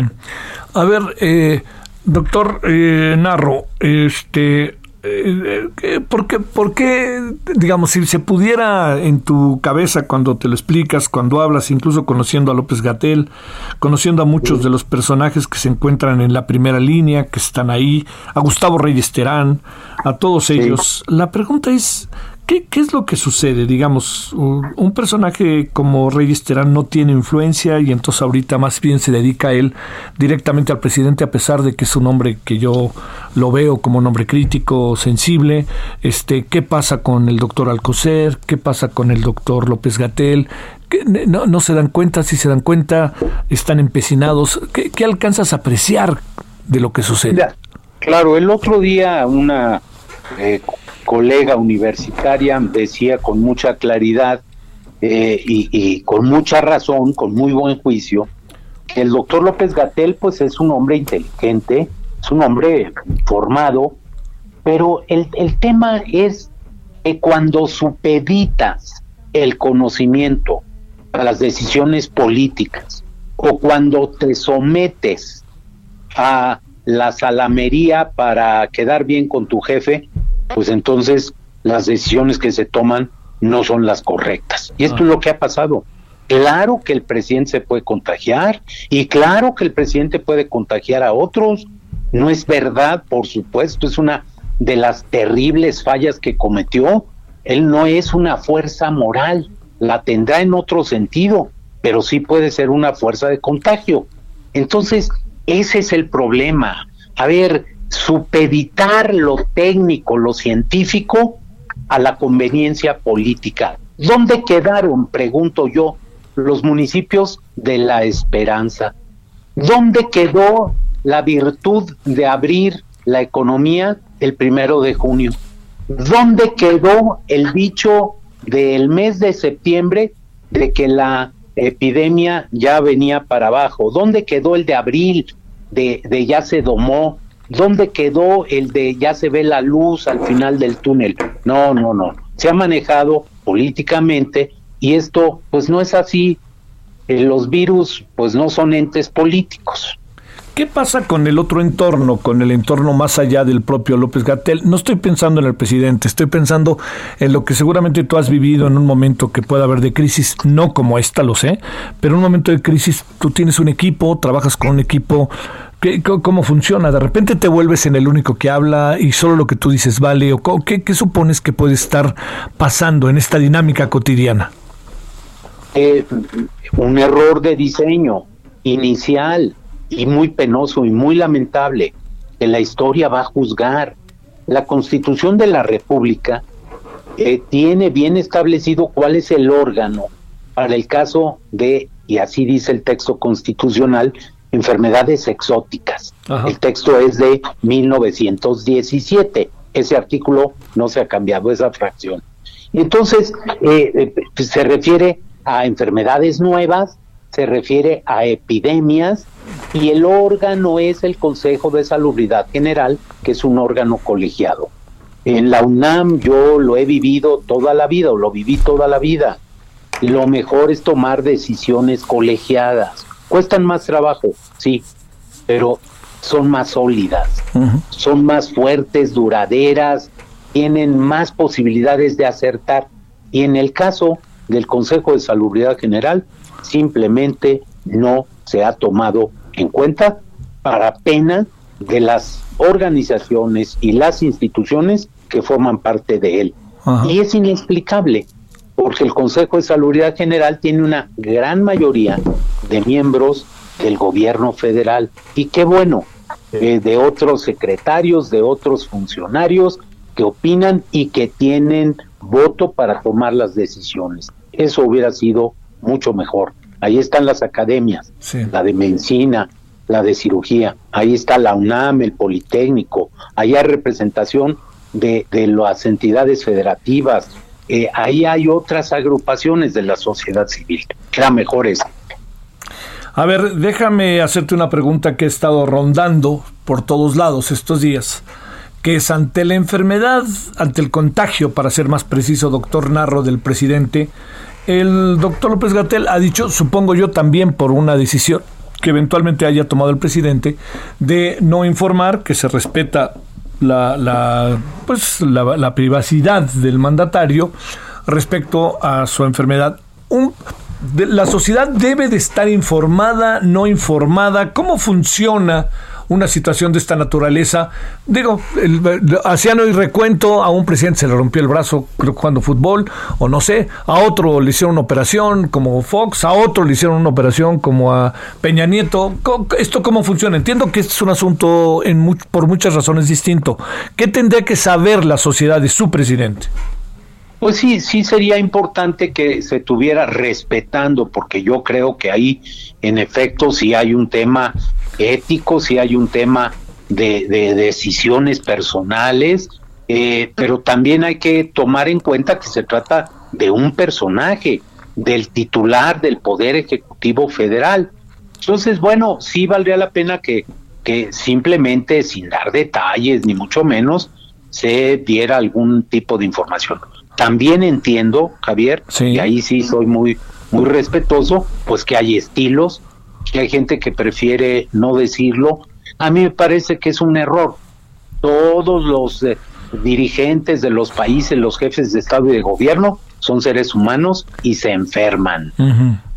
A ver, eh, Doctor eh, Narro, este, ¿por, qué, ¿Por qué, digamos, si se pudiera en tu cabeza cuando te lo explicas, cuando hablas, incluso conociendo a López Gatel, conociendo a muchos de los personajes que se encuentran en la primera línea, que están ahí, a Gustavo Reyes Terán, a todos ellos, la pregunta es, ¿Qué, es lo que sucede? Digamos, un, personaje como Reyes Terán no tiene influencia y entonces ahorita más bien se dedica él directamente al presidente a pesar de que es un hombre que yo lo veo como un hombre crítico, sensible. Este, ¿Qué pasa con el doctor Alcocer? ¿Qué pasa con el doctor López Gatel? No, no, se dan cuenta, si se dan cuenta, están empecinados. ¿Qué, alcanzas a apreciar de lo que sucede? claro, el otro día una eh, colega universitaria decía con mucha claridad eh, y, con mucha razón, con muy buen juicio, que el doctor López Gatel pues es un hombre inteligente, es un hombre formado, pero el, el tema es que cuando supeditas el conocimiento a las decisiones políticas o cuando te sometes a la salamería para quedar bien con tu jefe, pues entonces las decisiones que se toman no son las correctas. Y esto es lo que ha pasado. Claro que el presidente se puede contagiar y claro que el presidente puede contagiar a otros. No es verdad, por supuesto, es una de las terribles fallas que cometió. Él no es una fuerza moral, la tendrá en otro sentido, pero sí puede ser una fuerza de contagio. Entonces, ese es el problema. A ver, supeditar lo técnico, lo científico a la conveniencia política. ¿Dónde quedaron, pregunto yo, los municipios de la esperanza? ¿Dónde quedó la virtud de abrir la economía el primero de junio? ¿Dónde quedó el dicho del mes de septiembre de que la epidemia ya venía para abajo? ¿Dónde quedó el de abril de, de ya se domó? ¿Dónde quedó el de ya se ve la luz al final del túnel? No, no, no. Se ha manejado políticamente y esto pues no es así. Eh, los virus pues no son entes políticos. ¿Qué pasa con el otro entorno, con el entorno más allá del propio López Gatel? No estoy pensando en el presidente, estoy pensando en lo que seguramente tú has vivido en un momento que pueda haber de crisis, no como esta, lo sé, pero en un momento de crisis tú tienes un equipo, trabajas con un equipo, ¿Cómo funciona? ¿De repente te vuelves en el único que habla y solo lo que tú dices vale? ¿O qué, supones que puede estar pasando en esta dinámica cotidiana? Eh, un error de diseño inicial y muy penoso y muy lamentable que la historia va a juzgar. La constitución de la República eh, tiene bien establecido cuál es el órgano para el caso de, y así dice el texto constitucional, enfermedades exóticas. El texto es de 1917. Ese artículo no se ha cambiado, esa fracción. Entonces eh, eh, se refiere a enfermedades nuevas, se refiere a epidemias y el órgano es el Consejo de Salubridad General, que es un órgano colegiado. En la UNAM yo lo he vivido toda la vida o lo viví toda la vida. Lo mejor es tomar decisiones colegiadas Cuestan más trabajo, sí, pero son más sólidas, son más fuertes, duraderas, tienen más posibilidades de acertar. Y en el caso del Consejo de Salubridad General, simplemente no se ha tomado en cuenta para pena de las organizaciones y las instituciones que forman parte de él. Y es inexplicable porque el Consejo de Salubridad General tiene una gran mayoría de miembros del gobierno federal. Y qué bueno, eh, de otros secretarios, de otros funcionarios que opinan y que tienen voto para tomar las decisiones. Eso hubiera sido mucho mejor. Ahí están las academias, la de medicina, la de cirugía, ahí está la UNAM, el Politécnico, ahí hay representación de, de las entidades federativas, eh, ahí hay otras agrupaciones de la sociedad civil. Era mejor eso. A ver, déjame hacerte una pregunta que he estado rondando por todos lados estos días, que es ante la enfermedad, ante el contagio, para ser más preciso, doctor Narro del presidente, el doctor López Gatel ha dicho, supongo yo también por una decisión que eventualmente haya tomado el presidente de no informar, que se respeta la, la pues, la, privacidad del mandatario respecto a su enfermedad. Un, la sociedad debe de estar informada, no informada, cómo funciona una situación de esta naturaleza. Digo, hacían hoy recuento, a un presidente se le rompió el brazo jugando fútbol, o no sé, a otro le hicieron una operación como Fox, a otro le hicieron una operación como a Peña Nieto. ¿Esto cómo funciona? Entiendo que este es un asunto por muchas razones distinto. ¿Qué tendría que saber la sociedad de su presidente? Pues sí, sí sería importante que se tuviera respetando, porque yo creo que ahí, en efecto, si hay un tema ético, si hay un tema de, decisiones personales, eh, pero también hay que tomar en cuenta que se trata de un personaje, del titular del Poder Ejecutivo Federal. Entonces, bueno, sí valdría la pena que, que simplemente, sin dar detalles, ni mucho menos, se diera algún tipo de información. También entiendo, Javier, y ahí sí soy muy, muy respetuoso, pues que hay estilos, que hay gente que prefiere no decirlo. A mí me parece que es un error. Todos los eh, dirigentes de los países, los jefes de Estado y de gobierno, son seres humanos y se enferman.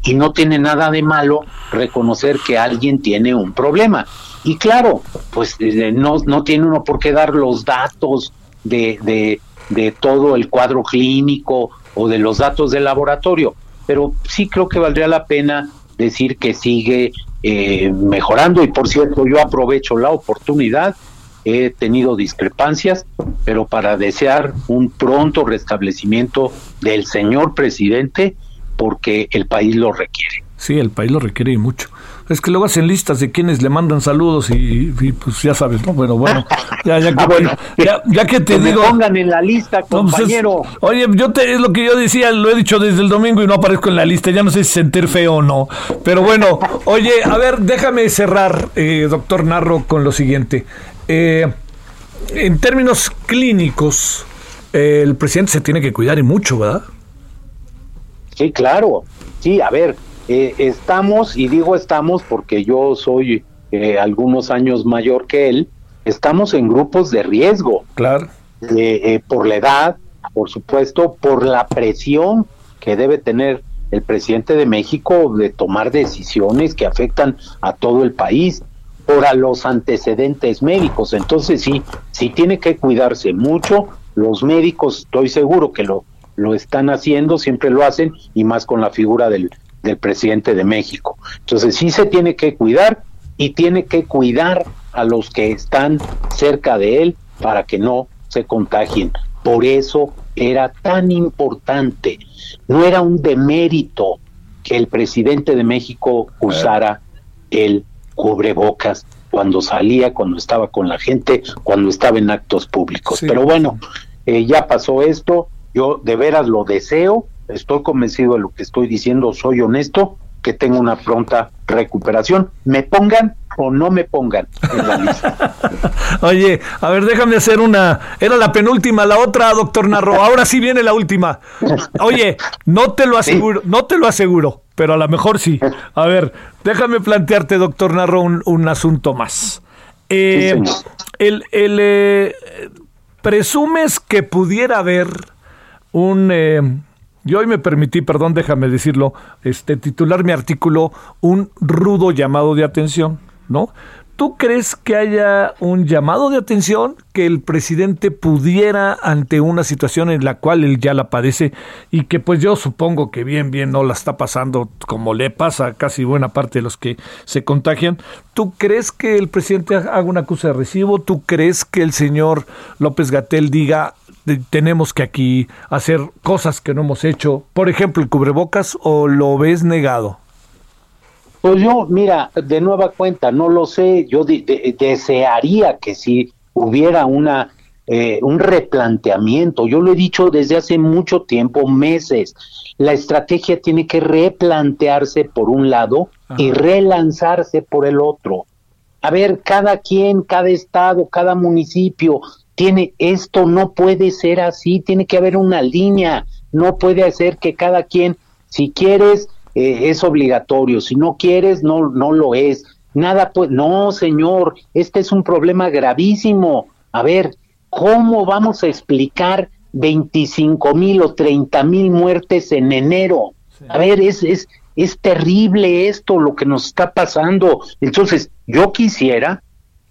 Y no tiene nada de malo reconocer que alguien tiene un problema. Y claro, pues eh, no, no tiene uno por qué dar los datos de, de, de todo el cuadro clínico o de los datos del laboratorio, pero sí creo que valdría la pena decir que sigue eh, mejorando y por cierto yo aprovecho la oportunidad, he tenido discrepancias, pero para desear un pronto restablecimiento del señor presidente porque el país lo requiere. Sí, el país lo requiere mucho. Es que luego hacen listas de quienes le mandan saludos y, pues ya sabes, ¿no? Bueno, bueno, ya, ya, que, ah, ya, que te digo... pongan en la lista, pues, compañero. oye, yo te, es lo que yo decía, lo he dicho desde el domingo y no aparezco en la lista, ya no sé si sentir feo o no. Pero bueno, oye, a ver, déjame cerrar, eh, doctor Narro, con lo siguiente. Eh, en términos clínicos, eh, el presidente se tiene que cuidar y mucho, ¿verdad? Sí, claro. Sí, a ver, eh, estamos, y digo estamos porque yo soy eh, algunos años mayor que él, estamos en grupos de riesgo. Claro. Eh, por la edad, por supuesto, por la presión que debe tener el presidente de México de tomar decisiones que afectan a todo el país, por a los antecedentes médicos. Entonces sí, sí tiene que cuidarse mucho. Los médicos, estoy seguro que lo, lo están haciendo, siempre lo hacen, y más con la figura del, del presidente de México. Entonces sí se tiene que cuidar y tiene que cuidar a los que están cerca de él para que no se contagien. Por eso era tan importante, no era un demérito que el presidente de México usara el cubrebocas cuando salía, cuando estaba con la gente, cuando estaba en actos públicos. Pero bueno, eh, ya pasó esto, yo de veras lo deseo, estoy convencido de lo que estoy diciendo, soy honesto, que tengo una pronta recuperación. Me pongan o no me pongan en la lista. Oye, a ver, déjame hacer una. Era la penúltima, la otra, doctor Narro. Ahora sí viene la última. Oye, no te lo aseguro, no te lo aseguro, pero a lo mejor sí. A ver, déjame plantearte, doctor Narro, un, asunto más. Eh, el, el eh, presumes que pudiera haber un eh, yo hoy me permití, perdón, déjame decirlo, este, titular mi artículo Un rudo llamado de atención, ¿no? ¿Tú crees que haya un llamado de atención que el presidente pudiera ante una situación en la cual él ya la padece y que pues yo supongo que bien, bien no la está pasando como le pasa a casi buena parte de los que se contagian? ¿Tú crees que el presidente haga una acusa de recibo? ¿Tú crees que el señor López Gatel diga tenemos que aquí hacer cosas que no hemos hecho, por ejemplo, el cubrebocas, o lo ves negado? Pues yo, mira, de nueva cuenta, no lo sé, yo desearía que si hubiera una eh, un replanteamiento, yo lo he dicho desde hace mucho tiempo, meses, la estrategia tiene que replantearse por un lado y relanzarse por el otro. A ver, cada quien, cada estado, cada municipio tiene esto no puede ser así, tiene que haber una línea, no puede ser que cada quien, si quieres eh, es obligatorio, si no quieres, no, no lo es. Nada, pues, no, señor, este es un problema gravísimo. A ver, ¿cómo vamos a explicar 25 mil o 30 mil muertes en enero? A ver, es, es, es terrible esto, lo que nos está pasando. Entonces, yo quisiera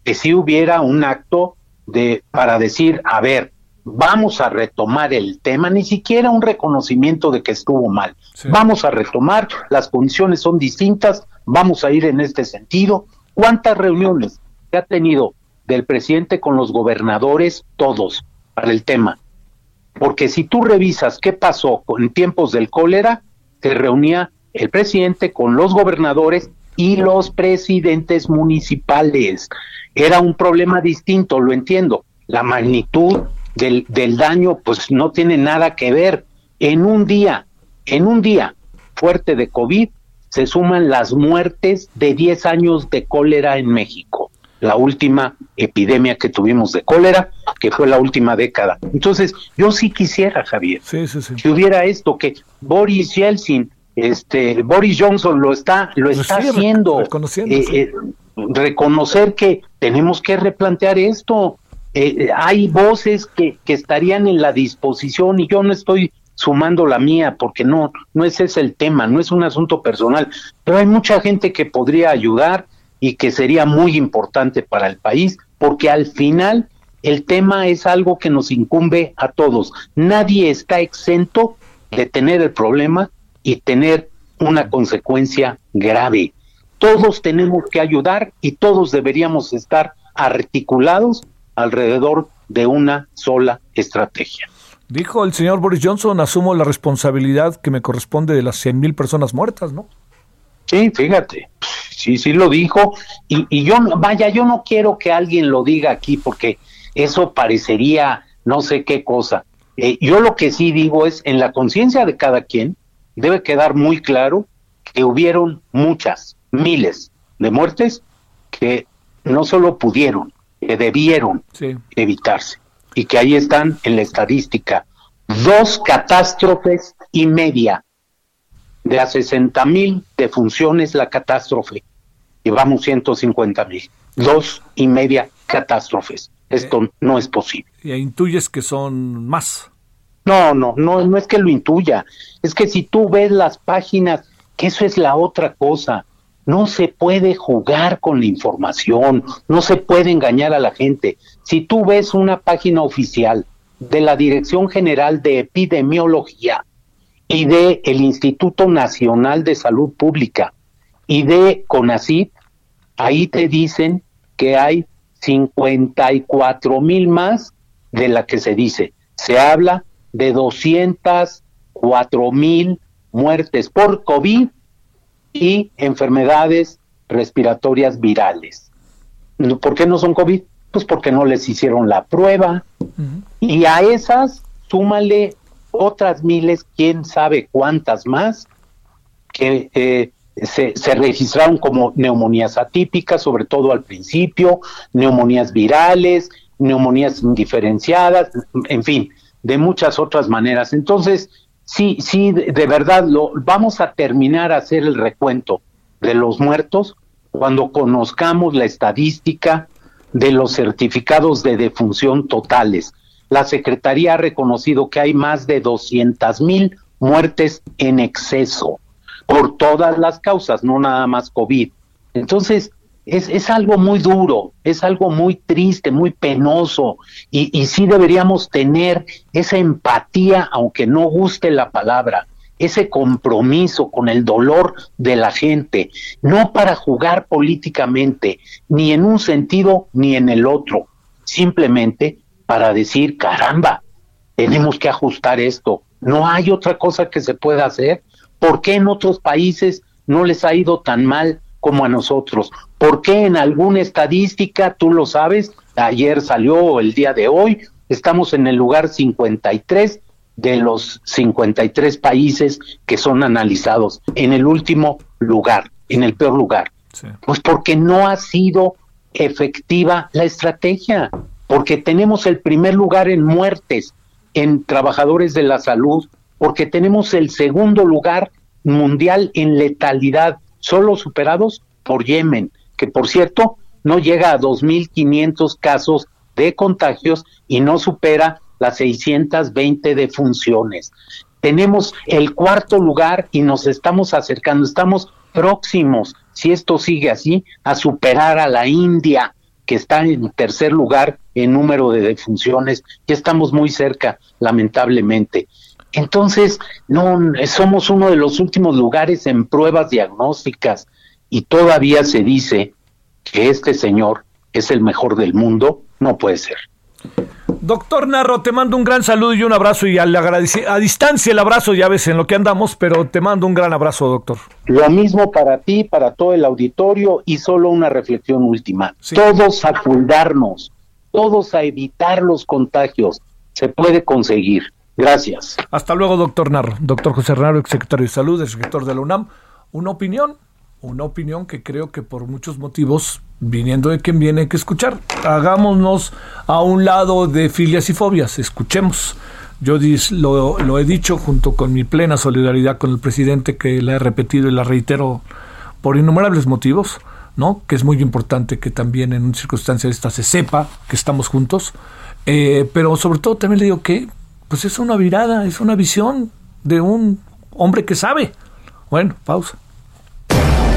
que si hubiera un acto de para decir, a ver, vamos a retomar el tema, ni siquiera un reconocimiento de que estuvo mal. Vamos a retomar, las condiciones son distintas, vamos a ir en este sentido. ¿Cuántas reuniones se ha tenido del presidente con los gobernadores? Todos, para el tema. Porque si tú revisas qué pasó en tiempos del cólera, se reunía el presidente con los gobernadores y los presidentes municipales. Era un problema distinto, lo entiendo. La magnitud del, del daño pues no tiene nada que ver. En un día, en un día fuerte de COVID, se suman las muertes de 10 años de cólera en México, la última epidemia que tuvimos de cólera, que fue la última década. Entonces, yo sí quisiera, Javier, que hubiera esto, que Boris Yeltsin, este, Boris Johnson lo está, lo está haciendo, eh, eh, reconocer que tenemos que replantear esto, eh, hay voces que, que estarían en la disposición y yo no estoy sumando la mía porque no no ese es el tema, no es un asunto personal, pero hay mucha gente que podría ayudar y que sería muy importante para el país porque al final el tema es algo que nos incumbe a todos. Nadie está exento de tener el problema y tener una consecuencia grave. Todos tenemos que ayudar y todos deberíamos estar articulados alrededor de una sola estrategia. Dijo el señor Boris Johnson, asumo la responsabilidad que me corresponde de las 100 mil personas muertas, ¿no? Sí, fíjate, sí, sí lo dijo. Y, y yo, vaya, yo no quiero que alguien lo diga aquí porque eso parecería no sé qué cosa. Eh, yo lo que sí digo es, en la conciencia de cada quien, debe quedar muy claro que hubieron muchas, miles de muertes que no solo pudieron, que debieron evitarse y que ahí están en la estadística. Dos catástrofes y media de a 60 mil defunciones la catástrofe. Llevamos 150 mil. Dos y media catástrofes. Esto eh, no es posible. Y intuyes que son más. No, no, no, no es que lo intuya. Es que si tú ves las páginas, que eso es la otra cosa. No se puede jugar con la información, no se puede engañar a la gente. Si tú ves una página oficial de la Dirección General de Epidemiología y de el Instituto Nacional de Salud Pública y de CONACYT, ahí te dicen que hay 54 mil más de la que se dice. Se habla de 204 mil muertes por COVID y enfermedades respiratorias virales. ¿Por qué no son COVID? Pues porque no les hicieron la prueba. Y a esas, súmale otras miles, quién sabe cuántas más, que eh, se, se, registraron como neumonías atípicas, sobre todo al principio, neumonías virales, neumonías indiferenciadas, en fin, de muchas otras maneras. Entonces, sí, sí, de, verdad, lo, vamos a terminar a hacer el recuento de los muertos cuando conozcamos la estadística de los certificados de defunción totales. La Secretaría ha reconocido que hay más de 200 mil muertes en exceso por todas las causas, no nada más COVID. Entonces, es, es algo muy duro, es algo muy triste, muy penoso, y, y sí deberíamos tener esa empatía, aunque no guste la palabra, ese compromiso con el dolor de la gente, no para jugar políticamente, ni en un sentido ni en el otro, simplemente para decir, caramba, tenemos que ajustar esto, no hay otra cosa que se pueda hacer, ¿por qué en otros países no les ha ido tan mal como a nosotros. ¿Por qué en alguna estadística, tú lo sabes, ayer salió el día de hoy, estamos en el lugar 53 de los 53 países que son analizados, en el último lugar, en el peor lugar. Pues porque no ha sido efectiva la estrategia, porque tenemos el primer lugar en muertes, en trabajadores de la salud, porque tenemos el segundo lugar mundial en letalidad, solo superados por Yemen, que por cierto no llega a 2.500 casos de contagios y no supera las 620 defunciones. Tenemos el cuarto lugar y nos estamos acercando, estamos próximos, si esto sigue así, a superar a la India, que está en tercer lugar en número de defunciones. Ya estamos muy cerca, lamentablemente. Entonces, no somos uno de los últimos lugares en pruebas diagnósticas y todavía se dice que este señor es el mejor del mundo. No puede ser. Doctor Narro, te mando un gran saludo y un abrazo y al a distancia el abrazo, ya ves en lo que andamos, pero te mando un gran abrazo, doctor. Lo mismo para ti, para todo el auditorio y solo una reflexión última. Todos a cuidarnos, todos a evitar los contagios. Se puede conseguir. Gracias. Hasta luego, doctor Narro. Doctor José Narro, secretario de Salud, el secretario de la UNAM. Una opinión, una opinión que creo que por muchos motivos viniendo de quien viene que escuchar. Hagámonos a un lado de filias y fobias, escuchemos. Yo lo, he dicho junto con mi plena solidaridad con el presidente, que la he repetido y la reitero por innumerables motivos, ¿no? Que es muy importante que también en una circunstancia esta se sepa que estamos juntos. Eh, pero sobre todo también le digo que pues es una virada, es una visión de un hombre que sabe. Bueno, pausa.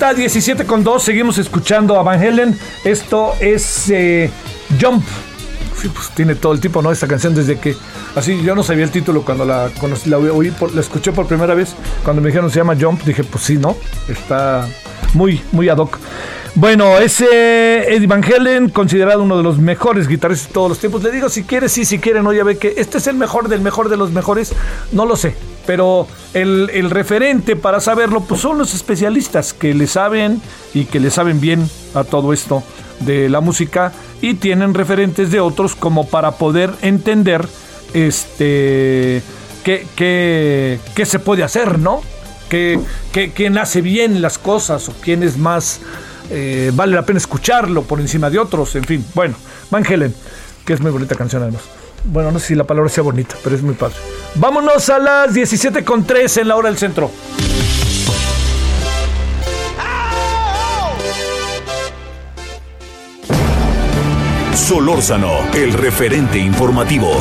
Vuelta, 17 con 2. Seguimos escuchando a Van Helen. Esto es eh, Jump. pues tiene todo el tipo, ¿no? Esta canción desde que. Así, yo no sabía el título cuando la, oí, la escuché por primera vez. Cuando me dijeron se llama Jump, dije, pues sí, ¿no? Está muy, muy ad hoc. Bueno, ese Eddie Van Halen, considerado uno de los mejores guitarristas de todos los tiempos. Le digo, si quiere, sí, si quiere, no, ya ve que este es el mejor del mejor de los mejores. No lo sé, pero el, referente para saberlo, pues son los especialistas que le saben y que le saben bien a todo esto de la música y tienen referentes de otros como para poder entender este qué, qué, se puede hacer, ¿no? Que, quién hace bien las cosas o quién es más eh, vale la pena escucharlo por encima de otros, en fin. Bueno, Van Helen, que es muy bonita canción además. Bueno, no sé si la palabra sea bonita, pero es muy padre. Vámonos a las 17.3 en la hora del centro. Solórzano, el referente informativo.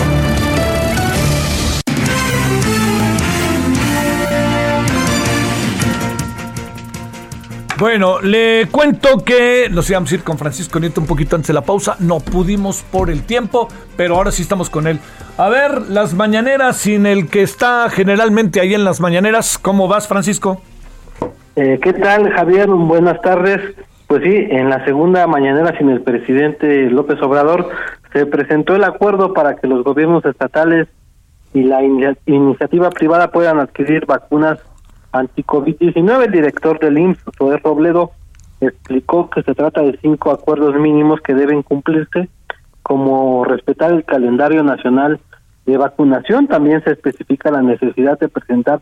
Bueno, le cuento que nos íbamos a ir con Francisco Nieto un poquito antes de la pausa. No pudimos por el tiempo, pero ahora sí estamos con él. A ver, las mañaneras sin el que está generalmente ahí en las mañaneras. ¿Cómo vas, Francisco? Eh, ¿Qué tal, Javier? Buenas tardes. Pues sí, en la segunda mañanera sin el presidente López Obrador se presentó el acuerdo para que los gobiernos estatales y la iniciativa privada puedan adquirir vacunas anti-COVID-19. El director del IMSS, Joder Robledo, explicó que se trata de cinco acuerdos mínimos que deben cumplirse, como respetar el calendario nacional de vacunación. También se especifica la necesidad de presentar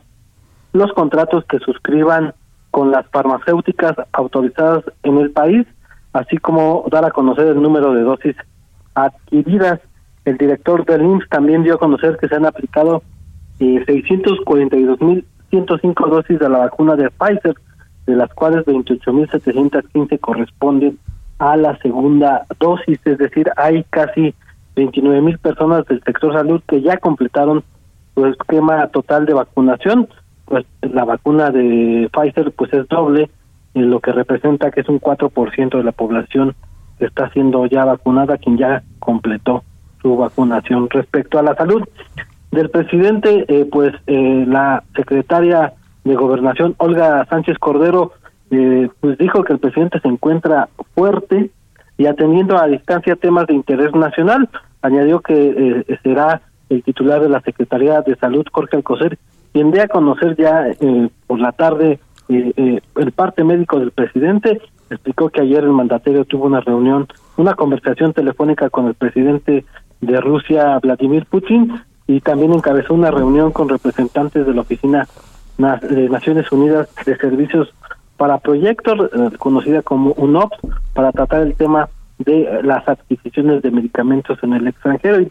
los contratos que suscriban con las farmacéuticas autorizadas en el país, así como dar a conocer el número de dosis adquiridas. El director del IMSS también dio a conocer que se han aplicado eh, 642 mil 105 dosis de la vacuna de Pfizer, de las cuales 28.715 corresponden a la segunda dosis, es decir, hay casi 29.000 personas del sector salud que ya completaron su esquema total de vacunación, pues la vacuna de Pfizer pues es doble, en lo que representa que es un 4% de la población que está siendo ya vacunada, quien ya completó su vacunación. Respecto a la salud, del presidente, eh, pues eh, la secretaria de Gobernación, Olga Sánchez Cordero, eh, pues dijo que el presidente se encuentra fuerte y atendiendo a distancia temas de interés nacional. Añadió que será el titular de la Secretaría de Salud, Jorge Alcocer, quien dé a conocer ya por la tarde el parte médico del presidente. Explicó que ayer el mandatario tuvo una reunión, una conversación telefónica con el presidente de Rusia, Vladimir Putin, y también encabezó una reunión con representantes de la Oficina de Naciones Unidas de Servicios para Proyectos, eh, conocida como UNOPS, para tratar el tema de las adquisiciones de medicamentos en el extranjero. Y,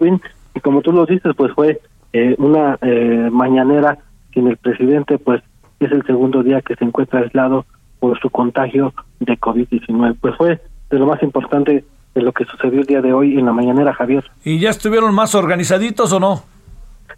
y como tú lo dices, pues fue eh, una eh, mañanera sin el presidente, pues es el segundo día que se encuentra aislado por su contagio de COVID-19. Pues fue de lo más importante de lo que sucedió el día de hoy en la mañanera, Javier. ¿Y ya estuvieron más organizaditos o no?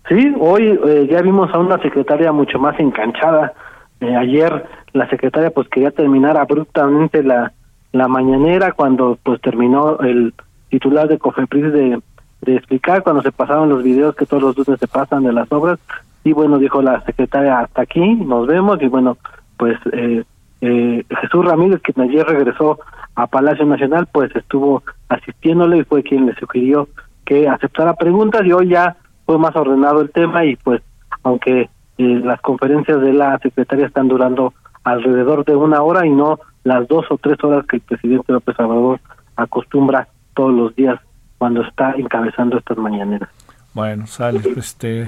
Sí, hoy eh, ya vimos a una secretaria mucho más enganchada. Eh, ayer la secretaria pues quería terminar abruptamente la, la mañanera cuando pues terminó el titular de Cofepris de, explicar cuando se pasaron los videos que todos los lunes se pasan de las obras. Y bueno dijo la secretaria hasta aquí nos vemos y bueno pues eh, eh, Jesús Ramírez que ayer regresó a Palacio Nacional pues estuvo asistiéndole y fue quien le sugirió que aceptara preguntas. Y hoy ya fue más ordenado el tema y pues aunque eh, las conferencias de la secretaria están durando alrededor de una hora y no las dos o tres horas que el presidente López Obrador acostumbra todos los días cuando está encabezando estas mañaneras. Bueno, sale, este,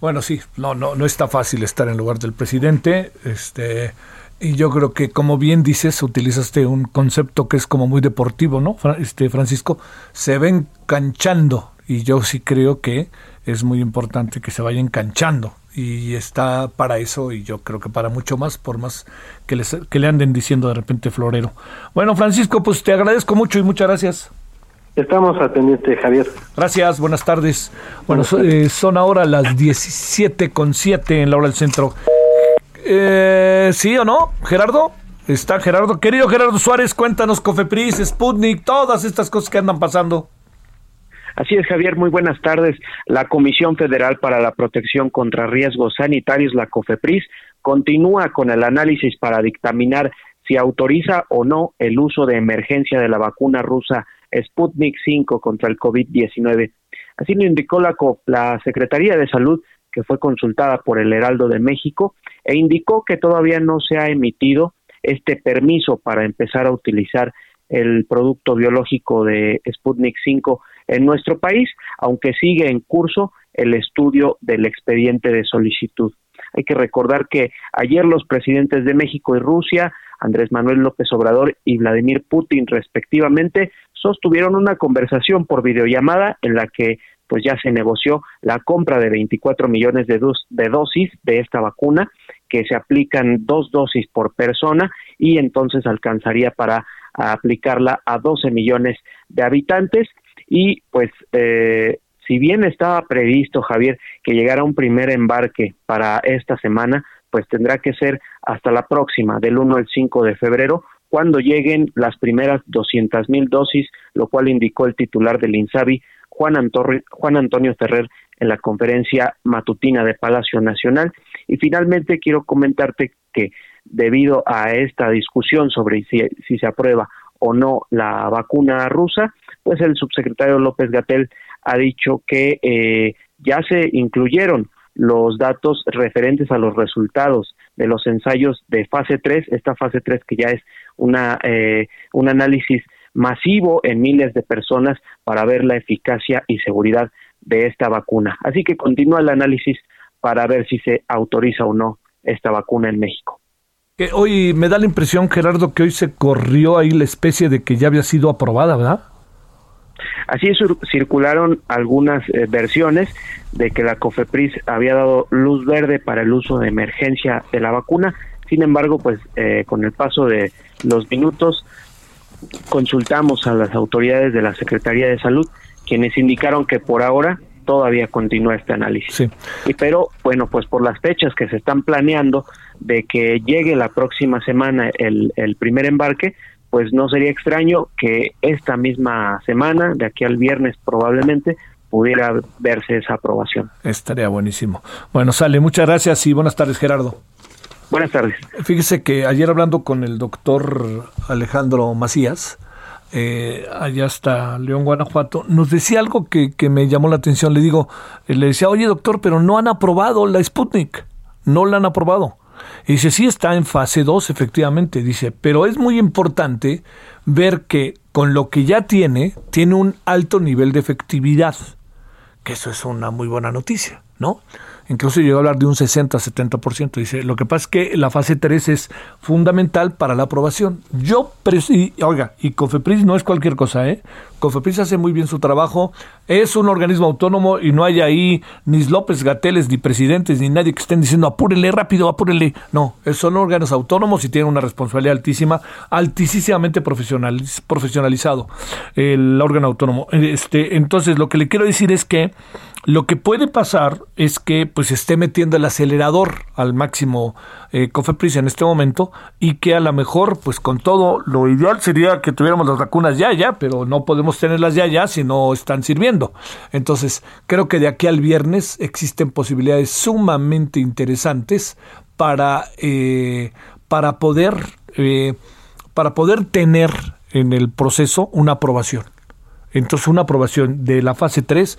bueno, sí, no, no, no está fácil estar en lugar del presidente, este, y yo creo que, como bien dices, utilizaste un concepto que es como muy deportivo, ¿no? Este, Francisco, se ven canchando, y yo sí creo que es muy importante que se vaya enganchando y está para eso y yo creo que para mucho más, por más que, les, que le anden diciendo de repente florero. Bueno, Francisco, pues te agradezco mucho y muchas gracias. Estamos al pendiente, Javier. Gracias, buenas tardes. Bueno, eh, son ahora las 17 con 7 en la hora del centro. Eh, ¿Sí o no, Gerardo? Está Gerardo. Querido Gerardo Suárez, cuéntanos, Cofepris, Sputnik, todas estas cosas que andan pasando. Así es, Javier, muy buenas tardes. La Comisión Federal para la Protección contra Riesgos Sanitarios, la COFEPRIS, continúa con el análisis para dictaminar si autoriza o no el uso de emergencia de la vacuna rusa Sputnik 5 contra el COVID-19. Así lo indicó la, la Secretaría de Salud, que fue consultada por el Heraldo de México, e indicó que todavía no se ha emitido este permiso para empezar a utilizar el producto biológico de Sputnik 5 en nuestro país, aunque sigue en curso el estudio del expediente de solicitud. Hay que recordar que ayer los presidentes de México y Rusia, Andrés Manuel López Obrador y Vladimir Putin respectivamente, sostuvieron una conversación por videollamada en la que pues ya se negoció la compra de 24 millones de, de dosis de esta vacuna, que se aplican dos dosis por persona y entonces alcanzaría para aplicarla a 12 millones de habitantes y pues eh, si bien estaba previsto, Javier, que llegara un primer embarque para esta semana, pues tendrá que ser hasta la próxima, del 1 al 5 de febrero, cuando lleguen las primeras 200 mil dosis, lo cual indicó el titular del INSABI, Juan, Juan Antonio Ferrer, en la conferencia matutina de Palacio Nacional. Y finalmente quiero comentarte que debido a esta discusión sobre si, si se aprueba o no la vacuna rusa, pues el subsecretario López Gatel ha dicho que eh, ya se incluyeron los datos referentes a los resultados de los ensayos de fase 3, esta fase 3 que ya es una, eh, un análisis masivo en miles de personas para ver la eficacia y seguridad de esta vacuna. Así que continúa el análisis para ver si se autoriza o no esta vacuna en México. Hoy me da la impresión, Gerardo, que hoy se corrió ahí la especie de que ya había sido aprobada, ¿verdad? Así es, circularon algunas eh, versiones de que la COFEPRIS había dado luz verde para el uso de emergencia de la vacuna. Sin embargo, pues eh, con el paso de los minutos consultamos a las autoridades de la Secretaría de Salud, quienes indicaron que por ahora todavía continúa este análisis. Y pero bueno, pues por las fechas que se están planeando de que llegue la próxima semana el, el primer embarque, pues no sería extraño que esta misma semana, de aquí al viernes probablemente, pudiera verse esa aprobación. Estaría buenísimo. Bueno, sale, muchas gracias y buenas tardes, Gerardo. Buenas tardes. Fíjese que ayer hablando con el doctor Alejandro Macías, eh, allá hasta León, Guanajuato, nos decía algo que, que me llamó la atención. Le digo, le decía, oye doctor, pero no han aprobado la Sputnik, no la han aprobado. Y dice, sí está en fase 2, efectivamente, dice, pero es muy importante ver que con lo que ya tiene, tiene un alto nivel de efectividad, que eso es una muy buena noticia, ¿no? Incluso llegó a hablar de un 60-70%. Dice, lo que pasa es que la fase 3 es fundamental para la aprobación. Yo, y, oiga, y COFEPRIS no es cualquier cosa, ¿eh? COFEPRIS hace muy bien su trabajo, es un organismo autónomo y no hay ahí ni López Gateles, ni presidentes, ni nadie que estén diciendo apúrele rápido, apúrele. No, son órganos autónomos y tienen una responsabilidad altísima, altísimamente profesional, profesionalizado el órgano autónomo. Este, entonces, lo que le quiero decir es que lo que puede pasar es que pues esté metiendo el acelerador al máximo eh, Cofepris en este momento y que a lo mejor pues con todo lo ideal sería que tuviéramos las vacunas ya ya, pero no podemos tenerlas ya ya si no están sirviendo. Entonces creo que de aquí al viernes existen posibilidades sumamente interesantes para eh, para poder eh, para poder tener en el proceso una aprobación. Entonces una aprobación de la fase 3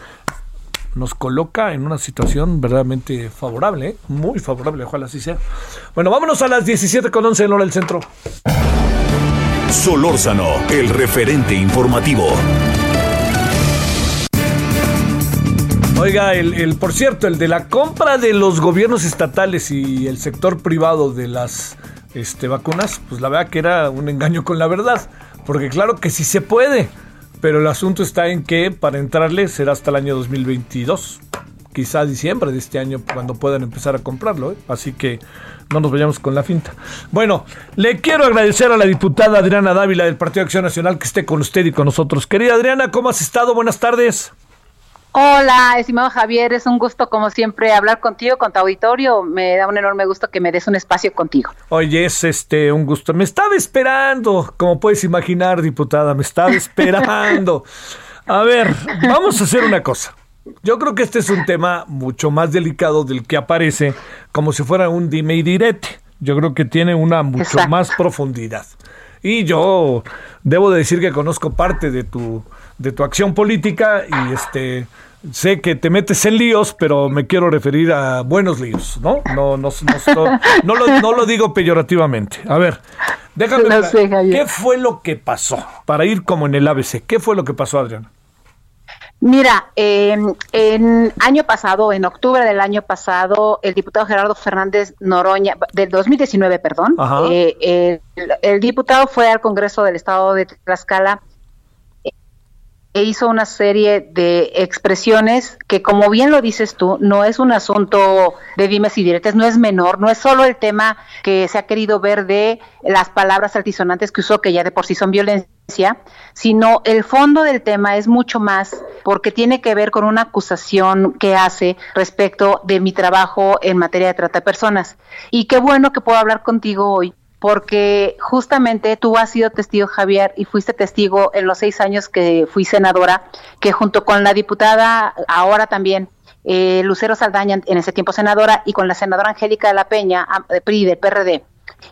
nos coloca en una situación verdaderamente favorable, ¿eh? muy favorable, ojalá así sea. Bueno, vámonos a las 17 con 11 en hora del centro. Solórzano, el referente informativo. Oiga, el, el, por cierto, el de la compra de los gobiernos estatales y el sector privado de las este, vacunas, pues la verdad que era un engaño con la verdad. Porque claro que sí se puede. Pero el asunto está en que para entrarle será hasta el año 2022, quizá diciembre de este año cuando puedan empezar a comprarlo. ¿eh? Así que no nos vayamos con la finta. Bueno, le quiero agradecer a la diputada Adriana Dávila del Partido Acción Nacional que esté con usted y con nosotros. Querida Adriana, ¿cómo has estado? Buenas tardes. Hola, estimado Javier, es un gusto como siempre hablar contigo, con tu auditorio. Me da un enorme gusto que me des un espacio contigo. Oye, es este un gusto. Me estaba esperando, como puedes imaginar, diputada, me estaba esperando. A ver, vamos a hacer una cosa. Yo creo que este es un tema mucho más delicado del que aparece como si fuera un dime y direte. Yo creo que tiene una mucho más profundidad. Y yo debo decir que conozco parte de tu de tu acción política y este sé que te metes en líos, pero me quiero referir a buenos líos, ¿no? No, no, no, lo, no lo, digo peyorativamente. A ver, déjame ¿Qué fue lo que pasó? Para ir como en el ABC, ¿qué fue lo que pasó, Adriana? Mira, en año pasado, en octubre del año pasado, el diputado Gerardo Fernández Noroña, del 2019, perdón, eh, el, el, diputado fue al Congreso del Estado de Tlaxcala e hizo una serie de expresiones que, como bien lo dices tú, no es un asunto de dimes y diretes, no es menor, no es solo el tema que se ha querido ver de las palabras altisonantes que usó, que ya de por sí son violencia, sino el fondo del tema es mucho más porque tiene que ver con una acusación que hace respecto de mi trabajo en materia de trata de personas. Y qué bueno que puedo hablar contigo hoy porque justamente tú has sido testigo, Javier, y fuiste testigo en los seis años que fui senadora, que junto con la diputada, ahora también, eh, Lucero Saldaña, en ese tiempo senadora, y con la senadora Angélica de la Peña, de PRI, del PRD,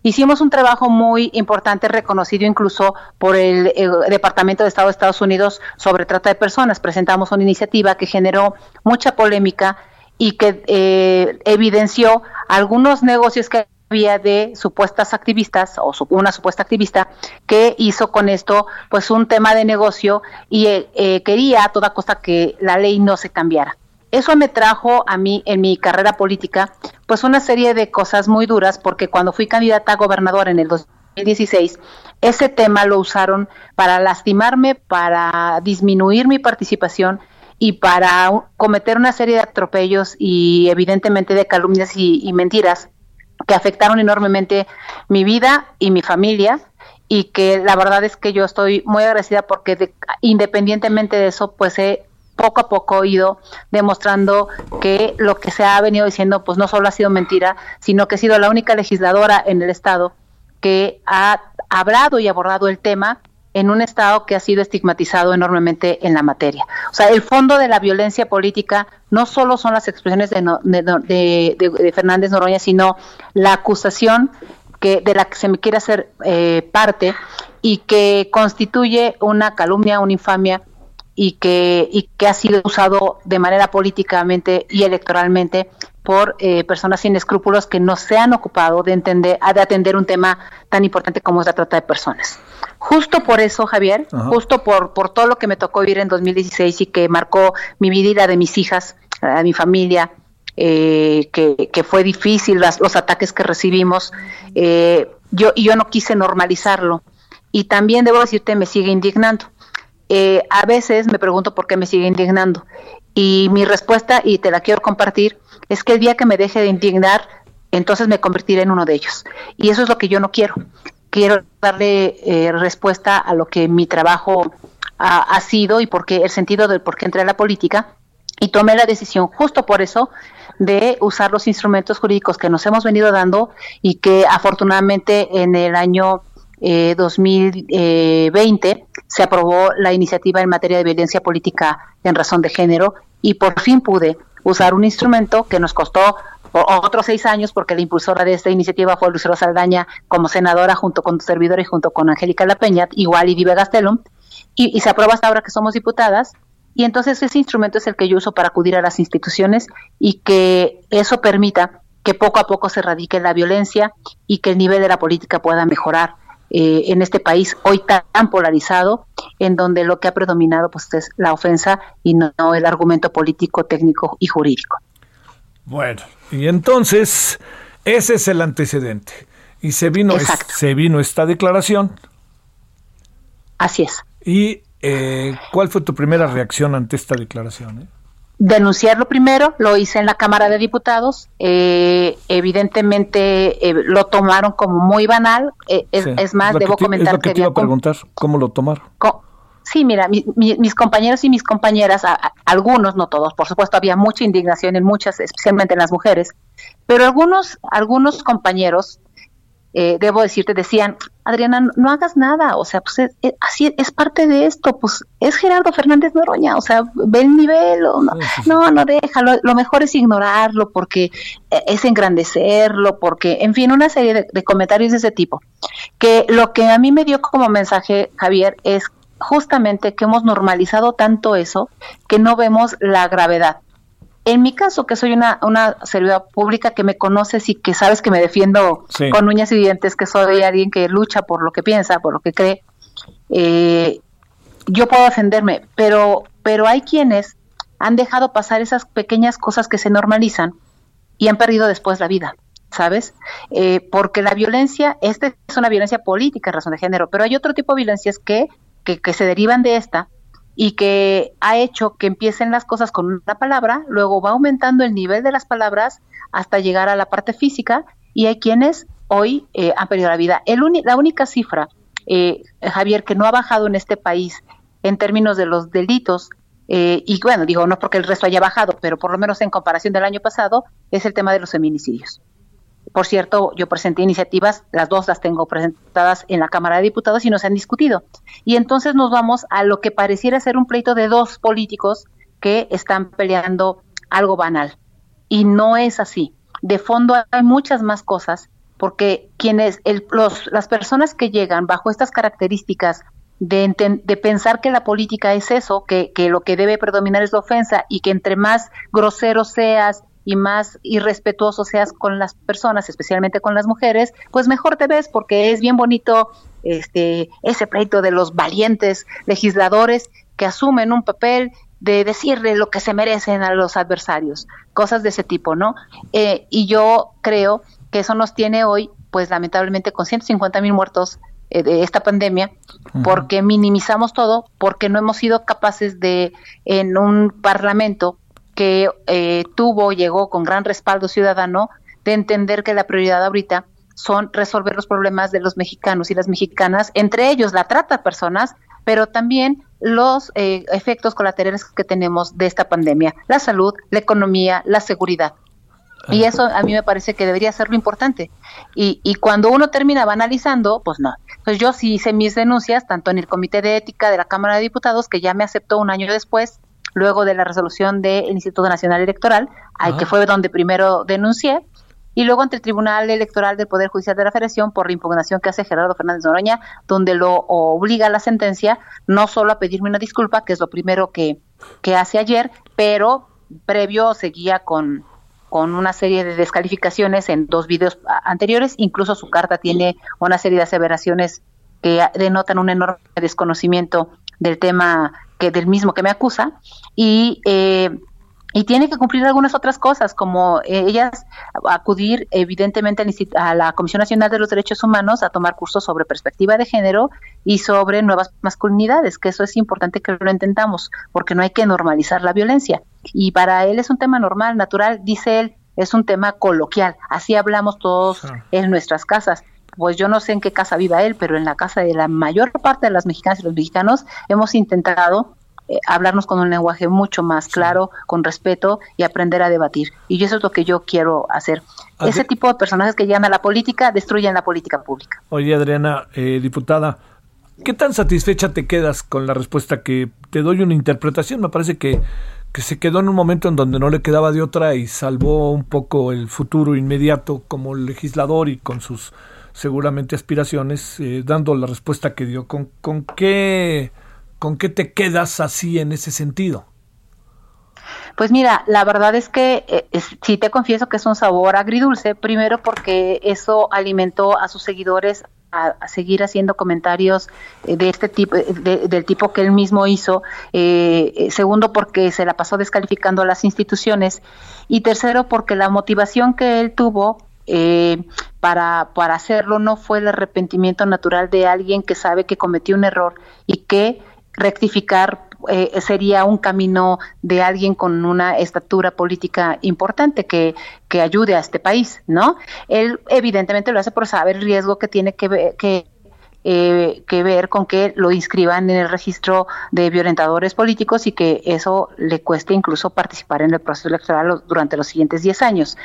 hicimos un trabajo muy importante, reconocido incluso por el, Departamento de Estado de Estados Unidos sobre trata de personas. Presentamos una iniciativa que generó mucha polémica y que eh, evidenció algunos negocios que había de supuestas activistas o una supuesta activista que hizo con esto pues un tema de negocio y eh, eh, quería a toda costa que la ley no se cambiara. Eso me trajo a mí en mi carrera política pues una serie de cosas muy duras porque cuando fui candidata a gobernador en el 2016 ese tema lo usaron para lastimarme, para disminuir mi participación y para cometer una serie de atropellos y evidentemente de calumnias y mentiras que afectaron enormemente mi vida y mi familia y que la verdad es que yo estoy muy agradecida porque independientemente de eso, pues he poco a poco ido demostrando que lo que se ha venido diciendo pues no solo ha sido mentira, sino que he sido la única legisladora en el estado que ha hablado y abordado el tema en un Estado que ha sido estigmatizado enormemente en la materia. O sea, el fondo de la violencia política no solo son las expresiones de, Fernández Noroña, sino la acusación que, de la que se me quiere hacer eh, parte y que constituye una calumnia, una infamia y que, y que ha sido usado de manera políticamente y electoralmente por eh, personas sin escrúpulos que no se han ocupado de, entender, de atender un tema tan importante como es la trata de personas. Justo por eso, Javier, justo por, por todo lo que me tocó vivir en 2016 y que marcó mi vida y la de mis hijas, a mi familia, eh, que, fue difícil los ataques que recibimos, eh, yo, y yo no quise normalizarlo. Y también debo decirte, me sigue indignando. Eh, a veces me pregunto por qué me sigue indignando. Y mi respuesta, y te la quiero compartir, es que el día que me deje de indignar, entonces me convertiré en uno de ellos. Y eso es lo que yo no quiero quiero darle eh, respuesta a lo que mi trabajo ha, sido y porque el sentido del por qué entré a la política. Y tomé la decisión justo por eso de usar los instrumentos jurídicos que nos hemos venido dando y que afortunadamente en el año 2020 eh, se aprobó la iniciativa en materia de violencia política en razón de género y por fin pude usar un instrumento que nos costó otros seis años, porque la impulsora de esta iniciativa fue Lucero Saldaña como senadora, junto con tu servidor y junto con Angélica La Peña, igual y Vive Gastelum, y, se aprueba hasta ahora que somos diputadas. Y entonces ese instrumento es el que yo uso para acudir a las instituciones y que eso permita que poco a poco se radique la violencia y que el nivel de la política pueda mejorar eh, en este país hoy tan polarizado, en donde lo que ha predominado pues es la ofensa y no el argumento político, técnico y jurídico. Bueno, y entonces ese es el antecedente. Y se vino, se vino esta declaración. Así es. ¿Y eh, cuál fue tu primera reacción ante esta declaración? Eh? Denunciarlo primero, lo hice en la Cámara de Diputados. Eh, evidentemente lo tomaron como muy banal. es, más, debo comentar que, te iba a preguntar, ¿cómo lo tomaron? Sí, mira, mis compañeros y mis compañeras, algunos, no todos, por supuesto, había mucha indignación en muchas, especialmente en las mujeres, pero algunos, algunos compañeros, eh, debo decirte, decían, Adriana, no hagas nada, o sea, pues así es parte de esto, pues es Gerardo Fernández Noroña, o sea, ve el nivel, no, no, no déjalo, lo mejor es ignorarlo porque eh, es engrandecerlo, porque, en fin, una serie de comentarios de ese tipo, que lo que a mí me dio como mensaje, Javier, es justamente que hemos normalizado tanto eso que no vemos la gravedad. En mi caso, que soy una, una servidora pública que me conoces y que sabes que me defiendo con uñas y dientes, que soy alguien que lucha por lo que piensa, por lo que cree, eh, yo puedo defenderme, pero, pero hay quienes han dejado pasar esas pequeñas cosas que se normalizan y han perdido después la vida. ¿sabes? Eh, porque la violencia, esta es una violencia política en razón de género, pero hay otro tipo de violencias que que, se derivan de esta y que ha hecho que empiecen las cosas con una palabra, luego va aumentando el nivel de las palabras hasta llegar a la parte física y hay quienes hoy eh, han perdido la vida. El la única cifra, eh, Javier, que no ha bajado en este país en términos de los delitos, eh, y bueno, digo, no porque el resto haya bajado, pero por lo menos en comparación del año pasado, es el tema de los feminicidios. Por cierto, yo presenté iniciativas, las dos las tengo presentadas en la Cámara de Diputados y no se han discutido. Y entonces nos vamos a lo que pareciera ser un pleito de dos políticos que están peleando algo banal. Y no es así. De fondo hay muchas más cosas, porque quienes, los, las personas que llegan bajo estas características de, de, pensar que la política es eso, que, que, lo que debe predominar es la ofensa y que entre más grosero seas y más irrespetuoso seas con las personas, especialmente con las mujeres, pues mejor te ves porque es bien bonito este ese pleito de los valientes legisladores que asumen un papel de decirle lo que se merecen a los adversarios, cosas de ese tipo, ¿no? Eh, y yo creo que eso nos tiene hoy, pues lamentablemente con 150 mil muertos eh, de esta pandemia, porque minimizamos todo, porque no hemos sido capaces de, en un parlamento que eh, tuvo, llegó con gran respaldo ciudadano, de entender que la prioridad ahorita son resolver los problemas de los mexicanos y las mexicanas, entre ellos la trata de personas, pero también los eh, efectos colaterales que tenemos de esta pandemia, la salud, la economía, la seguridad. Y eso a mí me parece que debería ser lo importante. Y, y cuando uno termina analizando, pues no. Pues yo sí hice mis denuncias, tanto en el Comité de Ética de la Cámara de Diputados, que ya me aceptó un año después, luego de la resolución del Instituto Nacional Electoral, al que fue donde primero denuncié, y luego ante el Tribunal Electoral del Poder Judicial de la Federación por la impugnación que hace Gerardo Fernández Noroña, donde lo obliga la sentencia no solo a pedirme una disculpa, que es lo primero que, que hace ayer, pero previo seguía con, con una serie de descalificaciones en dos videos anteriores, incluso su carta tiene una serie de aseveraciones que denotan un enorme desconocimiento del tema que del mismo que me acusa y eh, y tiene que cumplir algunas otras cosas, como eh, ellas acudir evidentemente a la Comisión Nacional de los Derechos Humanos a tomar cursos sobre perspectiva de género y sobre nuevas masculinidades, que eso es importante que lo entendamos, porque no hay que normalizar la violencia. Y para él es un tema normal, natural, dice él, es un tema coloquial, así hablamos todos en nuestras casas pues yo no sé en qué casa viva él, pero en la casa de la mayor parte de las mexicanas y los mexicanos hemos intentado eh, hablarnos con un lenguaje mucho más claro, con respeto y aprender a debatir. Y eso es lo que yo quiero hacer. Ese tipo de personajes que llegan a la política destruyen la política pública. Oye, Adriana, eh, diputada, ¿qué tan satisfecha te quedas con la respuesta que te doy una interpretación? Me parece que, que se quedó en un momento en donde no le quedaba de otra y salvó un poco el futuro inmediato como legislador y con sus seguramente aspiraciones, eh, dando la respuesta que dio. ¿Con, con qué ¿Con qué te quedas así en ese sentido? Pues mira, la verdad es que eh, sí te confieso que es un sabor agridulce, primero porque eso alimentó a sus seguidores a, seguir haciendo comentarios eh, de este tipo, eh, del tipo que él mismo hizo, segundo porque se la pasó descalificando a las instituciones y tercero porque la motivación que él tuvo para, para hacerlo no fue el arrepentimiento natural de alguien que sabe que cometió un error y que rectificar eh, sería un camino de alguien con una estatura política importante que, que ayude a este país, ¿no? Él evidentemente lo hace por saber el riesgo que tiene que ver, que, eh, que ver con que lo inscriban en el registro de violentadores políticos y que eso le cueste incluso participar en el proceso electoral durante los siguientes 10 años.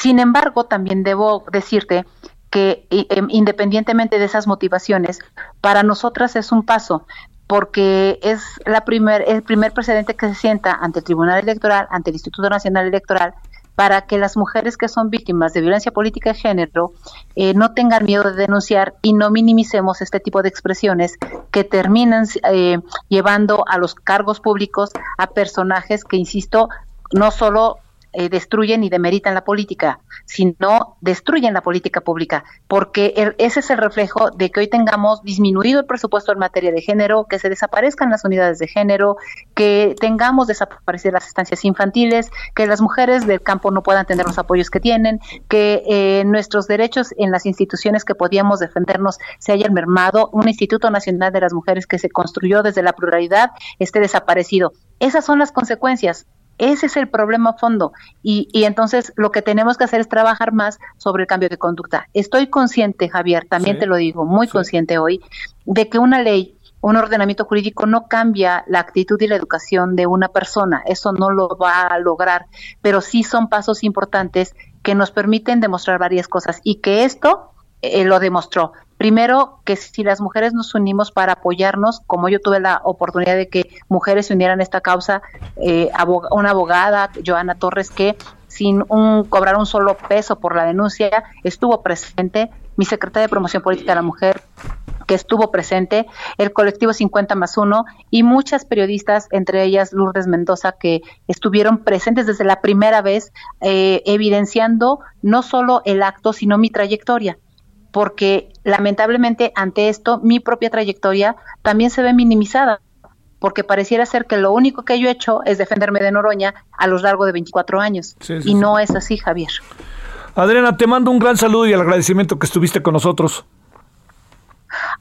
Sin embargo, también debo decirte que em, independientemente de esas motivaciones, para nosotras es un paso porque es la primer, el primer precedente que se sienta ante el Tribunal Electoral, ante el Instituto Nacional Electoral, para que las mujeres que son víctimas de violencia política de género eh, no tengan miedo de denunciar y no minimicemos este tipo de expresiones que terminan eh, llevando a los cargos públicos a personajes que, insisto, no solo eh, destruyen y demeritan la política, sino destruyen la política pública, porque ese es el reflejo de que hoy tengamos disminuido el presupuesto en materia de género, que se desaparezcan las unidades de género, que tengamos desaparecidas las estancias infantiles, que las mujeres del campo no puedan tener los apoyos que tienen, que eh, nuestros derechos en las instituciones que podíamos defendernos se hayan mermado, un Instituto Nacional de las Mujeres que se construyó desde la pluralidad esté desaparecido. Esas son las consecuencias. Ese es el problema a fondo. Y, entonces lo que tenemos que hacer es trabajar más sobre el cambio de conducta. Estoy consciente, Javier, también te lo digo, muy consciente hoy, de que una ley, un ordenamiento jurídico no cambia la actitud y la educación de una persona. Eso no lo va a lograr. Pero sí son pasos importantes que nos permiten demostrar varias cosas y que esto eh, lo demostró. Primero, que si las mujeres nos unimos para apoyarnos, como yo tuve la oportunidad de que mujeres se unieran a esta causa, eh, una abogada, Joana Torres, que sin un, cobrar un solo peso por la denuncia, estuvo presente, mi secretaria de Promoción Política de la Mujer, que estuvo presente, el colectivo 50 más 1 y muchas periodistas, entre ellas Lourdes Mendoza, que estuvieron presentes desde la primera vez, eh, evidenciando no solo el acto, sino mi trayectoria porque lamentablemente ante esto mi propia trayectoria también se ve minimizada, porque pareciera ser que lo único que yo he hecho es defenderme de Noroña a lo largo de 24 años. y no es así, Javier. Adriana, te mando un gran saludo y el agradecimiento que estuviste con nosotros.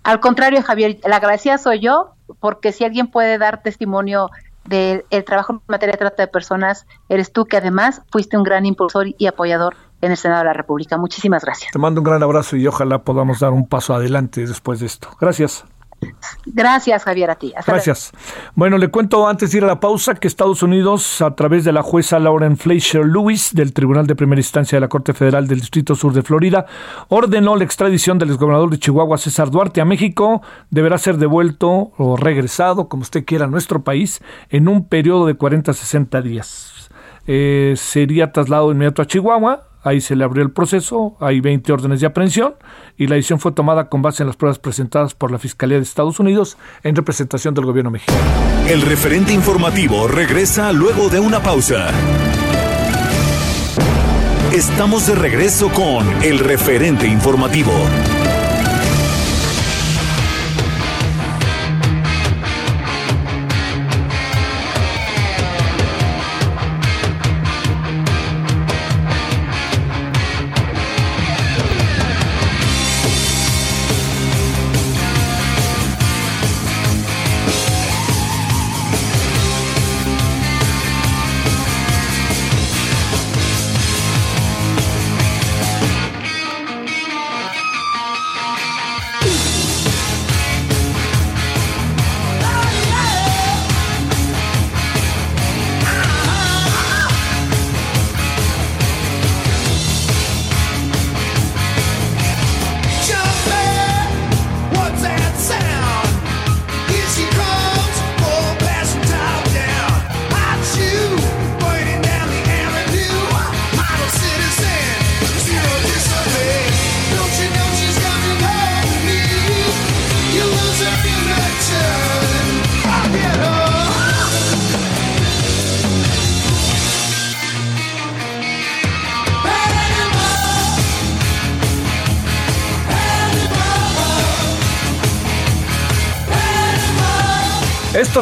Al contrario, Javier, la agradecida soy yo, porque si alguien puede dar testimonio del trabajo en materia de trata de personas, eres tú que además fuiste un gran impulsor y apoyador en el Senado de la República. Muchísimas gracias. Te mando un gran abrazo y ojalá podamos dar un paso adelante después de esto. Gracias. Gracias, Javier, a ti. Gracias. Bueno, le cuento antes de ir a la pausa que Estados Unidos, a través de la jueza Lauren Fleischer Lewis del Tribunal de Primera Instancia de la Corte Federal del Distrito Sur de Florida, ordenó la extradición del exgobernador de Chihuahua, César Duarte, a México. Deberá ser devuelto o regresado, como usted quiera, a nuestro país en un periodo de 40 a 60 días. Eh, sería trasladado inmediato a Chihuahua, Ahí se le abrió el proceso, hay 20 órdenes de aprehensión y la decisión fue tomada con base en las pruebas presentadas por la Fiscalía de Estados Unidos en representación del gobierno mexicano. El referente informativo regresa luego de una pausa. Estamos de regreso con el referente informativo.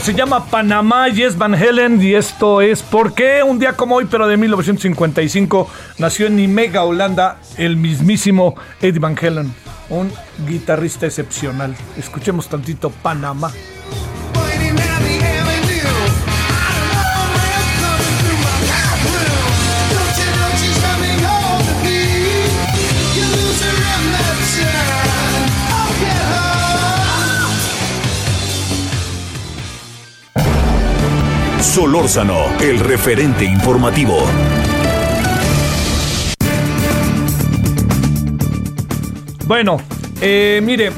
Se llama Panamá y es Van Helen y esto es porque un día como hoy, pero de 1955, nació en Nimega, Holanda, el mismísimo Eddie Van Helen, un guitarrista excepcional. Escuchemos tantito Panamá. Solórzano, el referente informativo. Bueno, eh, mire,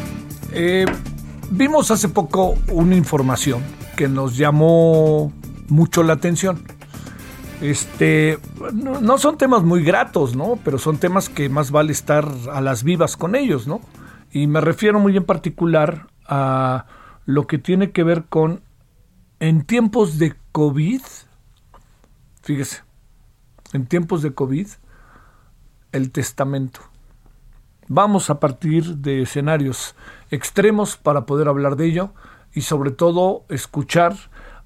eh, vimos hace poco una información que nos llamó mucho la atención. Este, no, no, son temas muy gratos, ¿no? Pero son temas que más vale estar a las vivas con ellos, ¿no? Y me refiero muy en particular a lo que tiene que ver con en tiempos de COVID, fíjese, en tiempos de COVID, el testamento. Vamos a partir de escenarios extremos para poder hablar de ello y sobre todo escuchar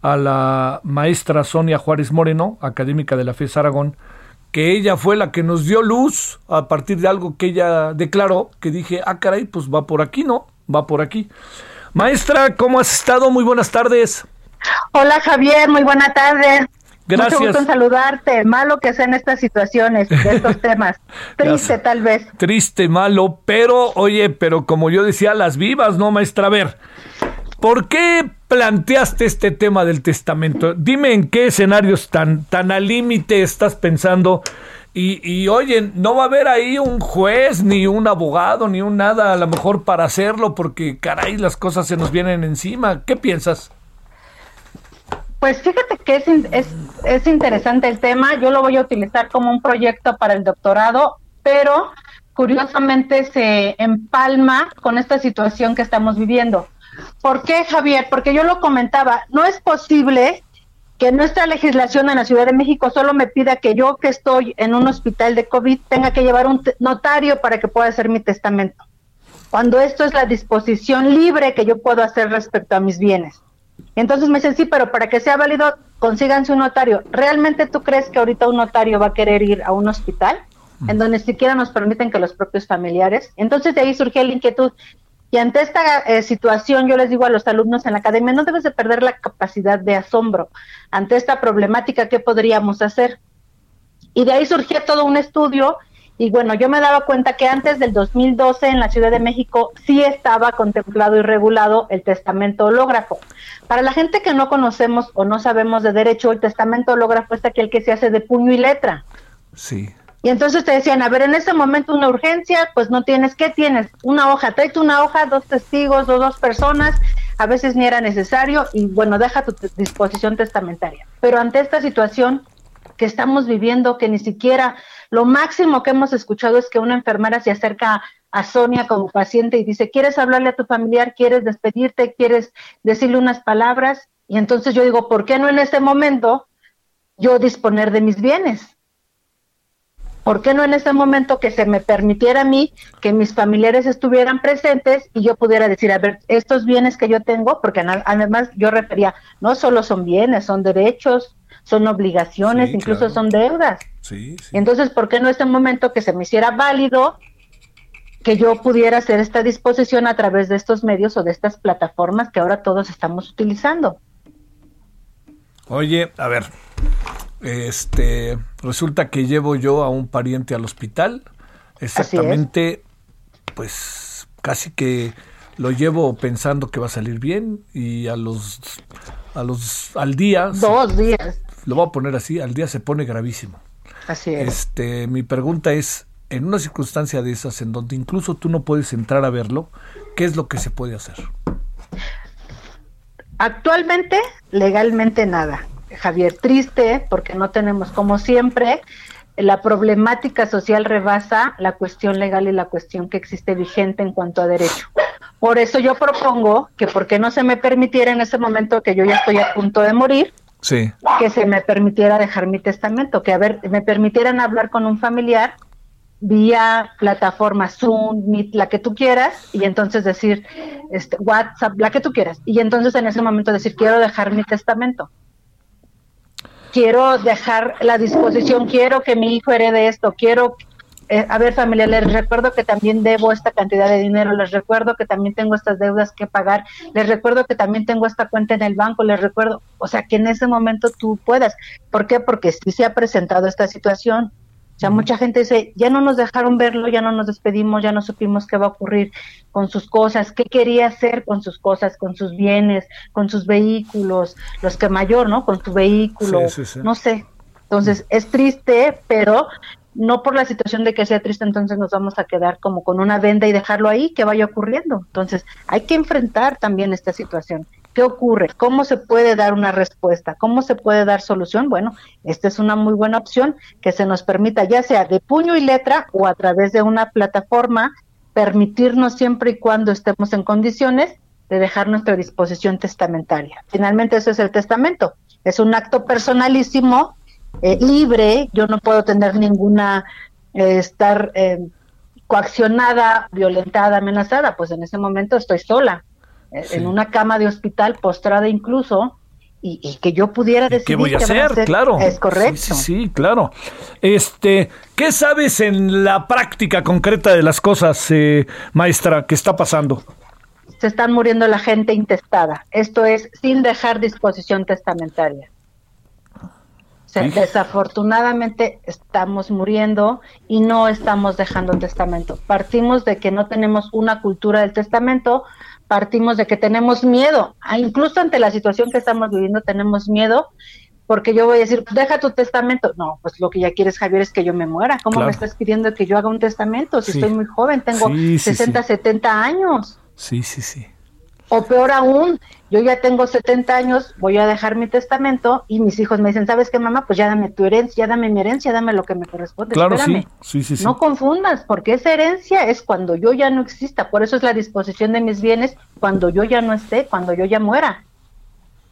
a la maestra Sonia Juárez Moreno, académica de la FES Aragón, que ella fue la que nos dio luz a partir de algo que ella declaró, que dije, ah, caray, pues va por aquí, ¿no? Va por aquí. Maestra, ¿cómo has estado? Muy buenas tardes. Hola Javier, muy buena tarde. Gracias. Mucho gusto en saludarte. Malo que sean estas situaciones, de estos temas. Triste tal vez. Triste, malo, pero oye, pero como yo decía, las vivas, ¿no, maestra? A ver, ¿por qué planteaste este tema del testamento? Dime en qué escenarios tan, tan al límite estás pensando. Y, y oye, no va a haber ahí un juez, ni un abogado, ni un nada, a lo mejor para hacerlo, porque caray, las cosas se nos vienen encima. ¿Qué piensas? Pues fíjate que es, es, es interesante el tema. Yo lo voy a utilizar como un proyecto para el doctorado, pero curiosamente se empalma con esta situación que estamos viviendo. ¿Por qué, Javier? Porque yo lo comentaba, no es posible que nuestra legislación en la Ciudad de México solo me pida que yo que estoy en un hospital de COVID tenga que llevar un notario para que pueda hacer mi testamento, cuando esto es la disposición libre que yo puedo hacer respecto a mis bienes. Entonces me dicen, sí, pero para que sea válido, consíganse un notario. ¿Realmente tú crees que ahorita un notario va a querer ir a un hospital? En donde siquiera nos permiten que los propios familiares. Entonces de ahí surgió la inquietud. Y ante esta eh, situación, yo les digo a los alumnos en la academia, no debes de perder la capacidad de asombro ante esta problemática, ¿qué podríamos hacer? Y de ahí surgió todo un estudio y bueno, yo me daba cuenta que antes del 2012 en la Ciudad de México sí estaba contemplado y regulado el testamento hológrafo. Para la gente que no conocemos o no sabemos de derecho, el testamento hológrafo es aquel que se hace de puño y letra. Sí. Y entonces te decían, a ver, en ese momento una urgencia, pues no tienes, ¿qué tienes? Una hoja, traes una hoja, dos testigos o dos personas, a veces ni era necesario y bueno, deja tu disposición testamentaria. Pero ante esta situación que estamos viviendo, que ni siquiera lo máximo que hemos escuchado es que una enfermera se acerca a Sonia como paciente y dice, ¿quieres hablarle a tu familiar? ¿Quieres despedirte? ¿Quieres decirle unas palabras? Y entonces yo digo, ¿por qué no en ese momento yo disponer de mis bienes? ¿Por qué no en ese momento que se me permitiera a mí que mis familiares estuvieran presentes y yo pudiera decir, a ver, estos bienes que yo tengo, porque además yo refería, no solo son bienes, son derechos, son obligaciones, Sí, incluso claro. son deudas. Sí, sí. Entonces, ¿por qué no este momento que se me hiciera válido que yo pudiera hacer esta disposición a través de estos medios o de estas plataformas que ahora todos estamos utilizando? Oye, a ver, este, resulta que llevo yo a un pariente al hospital, exactamente, pues casi que lo llevo pensando que va a salir bien y a los, a los, al día, Dos días. Lo voy a poner así, al día se pone gravísimo. Así es. Este, mi pregunta es, en una circunstancia de esas en donde incluso tú no puedes entrar a verlo, ¿qué es lo que se puede hacer? Actualmente, legalmente nada. Javier, triste porque no tenemos, como siempre, la problemática social rebasa la cuestión legal y la cuestión que existe vigente en cuanto a derecho. Por eso yo propongo que, porque no se me permitiera en ese momento que yo ya estoy a punto de morir, Sí. que se me permitiera dejar mi testamento, que a ver, me permitieran hablar con un familiar vía plataforma Zoom, Meet, la que tú quieras, y entonces decir, este, WhatsApp, la que tú quieras, y entonces en ese momento decir, quiero dejar mi testamento. Quiero dejar la disposición, quiero que mi hijo herede esto, quiero, eh, a ver familia, les recuerdo que también debo esta cantidad de dinero, les recuerdo que también tengo estas deudas que pagar, les recuerdo que también tengo esta cuenta en el banco, les recuerdo, o sea, que en ese momento tú puedas. ¿Por qué? Porque sí se ha presentado esta situación. O sea, mucha gente dice, ya no nos dejaron verlo, ya no nos despedimos, ya no supimos qué va a ocurrir con sus cosas, qué quería hacer con sus cosas, con sus bienes, con sus vehículos, los que mayor, ¿no? Con su vehículo, Sí, sí, sí. no sé. Entonces, es triste, pero no por la situación de que sea triste, entonces nos vamos a quedar como con una venda y dejarlo ahí, que vaya ocurriendo. Entonces, hay que enfrentar también esta situación. ¿Qué ocurre? ¿Cómo se puede dar una respuesta? ¿Cómo se puede dar solución? Bueno, esta es una muy buena opción que se nos permita, ya sea de puño y letra o a través de una plataforma, permitirnos siempre y cuando estemos en condiciones de dejar nuestra disposición testamentaria. Finalmente, eso es el testamento. Es un acto personalísimo eh, libre, yo no puedo tener ninguna, eh, estar eh, coaccionada, violentada, amenazada, pues en ese momento estoy sola, eh, en una cama de hospital, postrada incluso, y, y que yo pudiera decidir ¿Qué voy a van hacer? Claro. Es correcto. Sí, sí, sí, claro. Este, ¿qué sabes en la práctica concreta de las cosas, eh, maestra, que está pasando? Se están muriendo la gente intestada. Esto es sin dejar disposición testamentaria. Desafortunadamente estamos muriendo y no estamos dejando testamento. Partimos de que no tenemos una cultura del testamento, partimos de que tenemos miedo, Ah, incluso ante la situación que estamos viviendo tenemos miedo, porque yo voy a decir, deja tu testamento. No, pues lo que ya quieres, Javier, es que yo me muera. ¿Cómo Claro. me estás pidiendo que yo haga un testamento si Sí. estoy muy joven? Tengo Sí, sí, 60, sí. 70 años. Sí, sí, sí. O peor aún, yo ya tengo 70 años, voy a dejar mi testamento y mis hijos me dicen, ¿sabes qué, mamá? Pues ya dame tu herencia, ya dame mi herencia, dame lo que me corresponde. Claro, sí. Sí, sí, sí. No confundas, porque esa herencia es cuando yo ya no exista. Por eso es la disposición de mis bienes cuando yo ya no esté, cuando yo ya muera.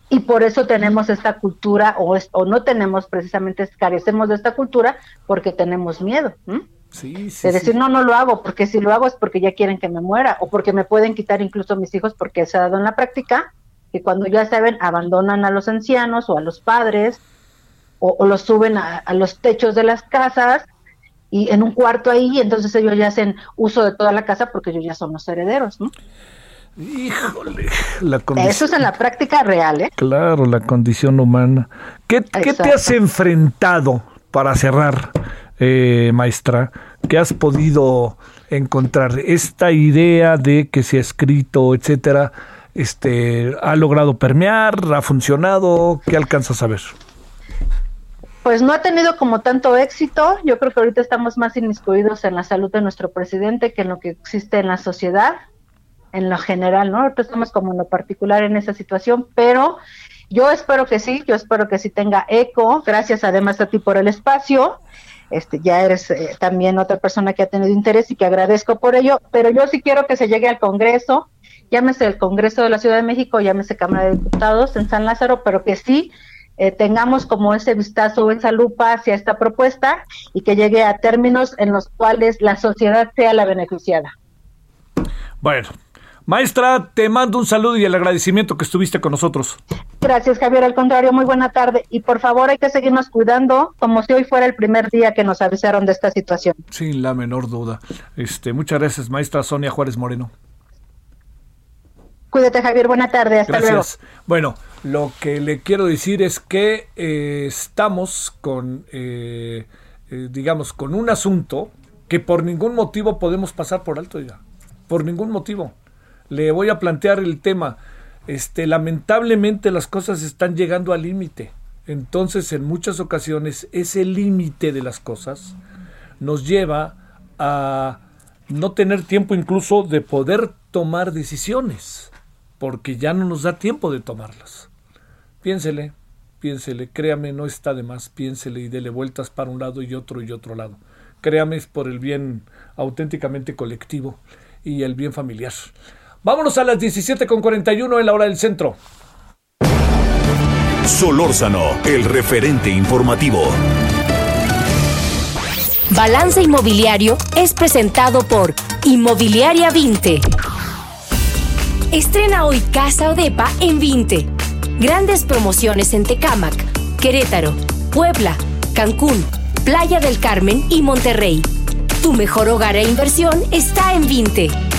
Y por eso tenemos esta cultura, o, es- o no tenemos precisamente, carecemos de esta cultura porque tenemos miedo. Sí, sí, de decir, sí. no, no lo hago, porque si lo hago es porque ya quieren que me muera, o porque me pueden quitar incluso mis hijos, porque se ha dado en la práctica, que cuando ya saben, abandonan a los ancianos o a los padres, o, o los suben a, a los techos de las casas, y en un cuarto ahí, entonces ellos ya hacen uso de toda la casa porque ellos ya son los herederos, ¿no? Híjole, la condición. Eso es en la práctica real, ¿eh? Claro, la condición humana. ¿Qué, qué te has enfrentado para cerrar, eh, maestra? ¿Qué has podido encontrar? Esta idea de que se ha escrito, etcétera, este, ¿ha logrado permear? ¿Ha funcionado? ¿Qué alcanzas a ver? Pues no ha tenido como tanto éxito. Yo creo que ahorita estamos más inmiscuidos en la salud de nuestro presidente que en lo que existe en la sociedad, en lo general, ¿no? Ahorita estamos como en lo particular en esa situación, pero yo espero que sí, yo espero que sí tenga eco. Gracias además a ti por el espacio. Este, ya eres eh, también otra persona que ha tenido interés y que agradezco por ello, pero yo sí quiero que se llegue al Congreso, llámese el Congreso de la Ciudad de México, llámese Cámara de Diputados en San Lázaro, pero que sí eh, tengamos como ese vistazo esa lupa hacia esta propuesta y que llegue a términos en los cuales la sociedad sea la beneficiada. Bueno, maestra, te mando un saludo y el agradecimiento que estuviste con nosotros. Gracias, Javier. Al contrario, muy buena tarde. Y por favor, hay que seguirnos cuidando como si hoy fuera el primer día que nos avisaron de esta situación. Sin la menor duda. Este, muchas gracias, maestra Sonia Juárez Moreno. Cuídate, Javier. Buena tarde. Hasta Gracias. Bueno, lo que le quiero decir es que eh, estamos con, eh, eh, digamos, con un asunto que por ningún motivo podemos pasar por alto ya. Por ningún motivo. Le voy a plantear el tema. Este, lamentablemente las cosas están llegando al límite. Entonces, en muchas ocasiones, ese límite de las cosas nos lleva a no tener tiempo incluso de poder tomar decisiones, porque ya no nos da tiempo de tomarlas. Piénsele, piénsele, créame, no está de más, piénsele y dele vueltas para un lado y otro y otro lado. Créame, es por el bien auténticamente colectivo y el bien familiar. Vámonos a las 17.41 en la hora del centro. Solórzano, el referente informativo. Balance Inmobiliario es presentado por Inmobiliaria 20. Estrena hoy Casa Odepa en 20. Grandes promociones en Tecámac, Querétaro, Puebla, Cancún, Playa del Carmen y Monterrey. Tu mejor hogar e inversión está en 20.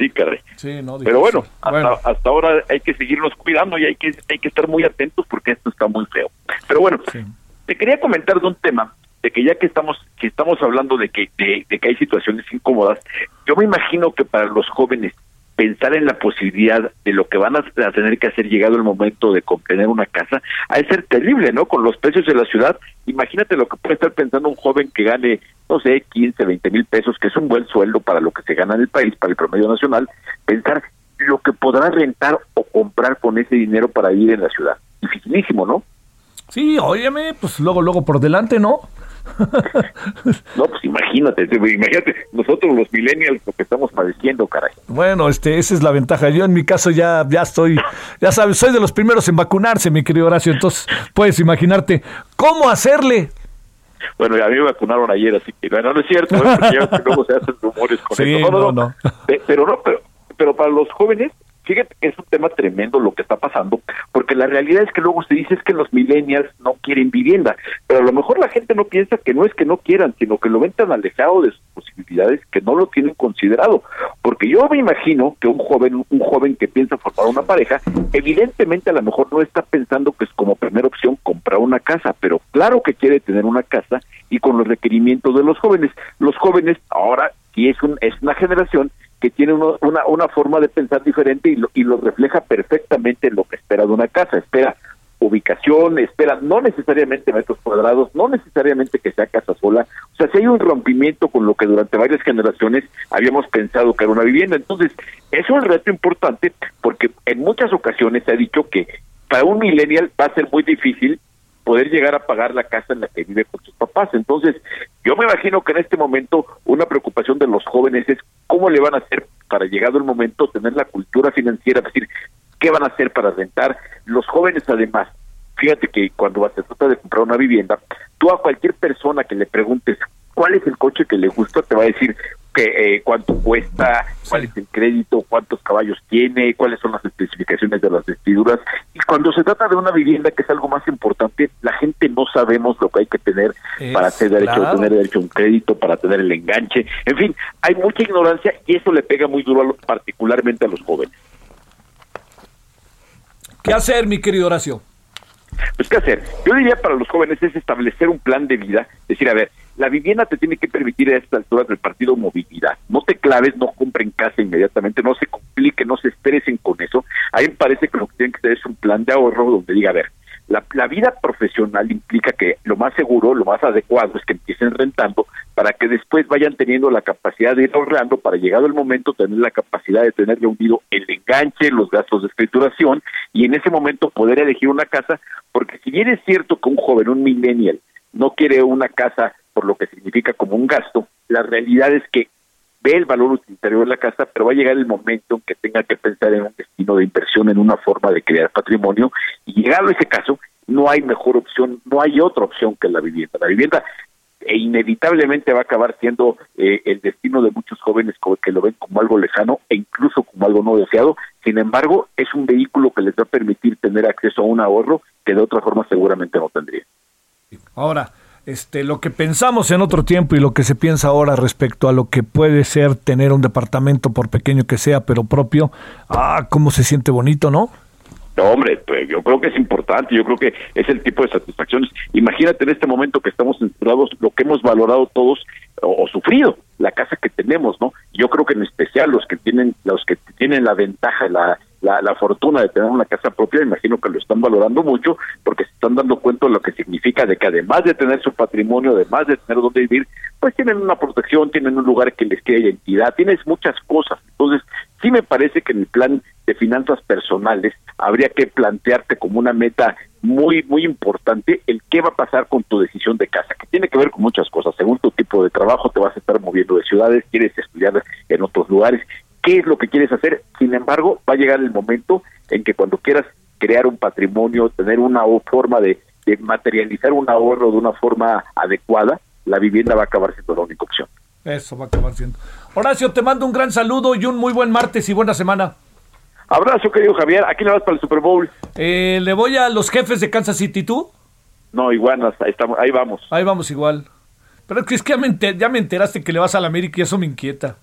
Sí, caray. Sí, no, Pero bueno difícil. hasta, Bueno. hasta ahora hay que seguirnos cuidando y hay que, hay que estar muy atentos porque esto está muy feo. Pero bueno, te quería comentar de un tema de que ya que estamos que estamos hablando de que de, de que hay situaciones incómodas, yo me imagino que para los jóvenes pensar en la posibilidad de lo que van a, tener que hacer llegado el momento de obtener una casa, ha de ser terrible, ¿no? Con los precios de la ciudad, imagínate lo que puede estar pensando un joven que gane, no sé, 15, 20 mil pesos, que es un buen sueldo para lo que se gana en el país, para el promedio nacional, pensar lo que podrá rentar o comprar con ese dinero para vivir en la ciudad. Dificilísimo, ¿no? Sí, óyeme, pues luego, luego por delante, ¿no? no, pues imagínate, imagínate, nosotros los millennials lo que estamos padeciendo, caray. Bueno, este, esa es la ventaja. Yo en mi caso ya, ya estoy, ya sabes, soy de los primeros en vacunarse, mi querido Horacio. Entonces, puedes imaginarte cómo hacerle. Bueno, a mí me vacunaron ayer, así que bueno, no es cierto, ¿eh? porque luego se hacen rumores con sí, eso. No, no, Pero no, pero, pero para los jóvenes Fíjate es un tema tremendo lo que está pasando, porque la realidad es que luego se dice es que los millennials no quieren vivienda, pero a lo mejor la gente no piensa que no es que no quieran, sino que lo ven tan alejado de sus posibilidades que no lo tienen considerado. Porque yo me imagino que un joven, un joven que piensa formar una pareja, evidentemente a lo mejor no está pensando que es como primera opción comprar una casa, pero claro que quiere tener una casa y con los requerimientos de los jóvenes. Los jóvenes ahora, si es, un, es una generación que tiene una, una forma de pensar diferente y lo, y lo refleja perfectamente en lo que espera de una casa. Espera ubicación, espera no necesariamente metros cuadrados, no necesariamente que sea casa sola. O sea, si hay un rompimiento con lo que durante varias generaciones habíamos pensado que era una vivienda. Entonces, es un reto importante porque en muchas ocasiones se ha dicho que para un millennial va a ser muy difícil poder llegar a pagar la casa en la que vive con sus papás. Entonces, yo me imagino que en este momento una preocupación de los jóvenes es cómo le van a hacer para llegado el momento tener la cultura financiera, es decir, qué van a hacer para rentar. Los jóvenes además, fíjate que cuando se trata de comprar una vivienda, tú a cualquier persona que le preguntes cuál es el coche que le gusta, te va a decir que, eh, cuánto cuesta, cuál es el crédito, cuántos caballos tiene, cuáles son las especificaciones de las vestiduras. Y cuando se trata de una vivienda, que es algo más importante, la gente no sabemos lo que hay que tener para tener derecho, a tener derecho a un crédito, para tener el enganche. En fin, hay mucha ignorancia y eso le pega muy duro, particularmente a los jóvenes. ¿Qué hacer, mi querido Horacio? Pues, ¿qué hacer? Yo diría para los jóvenes es establecer un plan de vida, decir, a ver, la vivienda te tiene que permitir a esta altura del partido movilidad. No te claves, no compren casa inmediatamente, no se compliquen, no se estresen con eso. A mí me parece que lo que tienen que hacer es un plan de ahorro donde diga, a ver, la, la, vida profesional implica que lo más seguro, lo más adecuado es que empiecen rentando para que después vayan teniendo la capacidad de ir ahorrando para llegado el momento tener la capacidad de tener reunido el enganche, los gastos de escrituración y en ese momento poder elegir una casa, porque si bien es cierto que un joven, un millennial, no quiere una casa por lo que significa como un gasto, la realidad es que ve el valor utilitario de la casa, pero va a llegar el momento en que tenga que pensar en un destino de inversión, en una forma de crear patrimonio, y llegado ese caso, no hay mejor opción, no hay otra opción que la vivienda. La vivienda e inevitablemente va a acabar siendo eh, el destino de muchos jóvenes que lo ven como algo lejano e incluso como algo no deseado. Sin embargo, es un vehículo que les va a permitir tener acceso a un ahorro que de otra forma seguramente no tendría. Ahora, este, lo que pensamos en otro tiempo y lo que se piensa ahora respecto a lo que puede ser tener un departamento, por pequeño que sea, pero propio, ah, cómo se siente bonito, ¿no? No, hombre, pues yo creo que es importante, yo creo que es el tipo de satisfacciones. Imagínate en este momento que estamos encerrados, lo que hemos valorado todos o, o, sufrido, la casa que tenemos, ¿no? Yo creo que en especial los que tienen, los que tienen la ventaja, la, la, la, fortuna de tener una casa propia, imagino que lo están valorando mucho porque se están dando cuenta de lo que significa de que además de tener su patrimonio, además de tener donde vivir, pues tienen una protección, tienen un lugar que les quede identidad, tienes muchas cosas. Entonces, sí me parece que en el plan de finanzas personales habría que plantearte como una meta muy, muy importante el qué va a pasar con tu decisión de casa, que tiene que ver con muchas cosas. Según tu tipo de trabajo, te vas a estar moviendo de ciudades, quieres estudiar en otros lugares, qué es lo que quieres hacer. Sin embargo, va a llegar el momento en que cuando quieras crear un patrimonio, tener una forma de, de materializar un ahorro de una forma adecuada, la vivienda va a acabar siendo la única opción. Eso va a acabar siendo. Horacio, te mando un gran saludo y un muy buen martes y buena semana. Abrazo, querido Javier. ¿A quién le vas para el Super Bowl? Eh, le voy a los jefes de Kansas City, ¿tú? No, igual, ahí, estamos, ahí vamos. Ahí vamos igual. Pero es que ya me, enter, ya me enteraste que le vas a la América y eso me inquieta.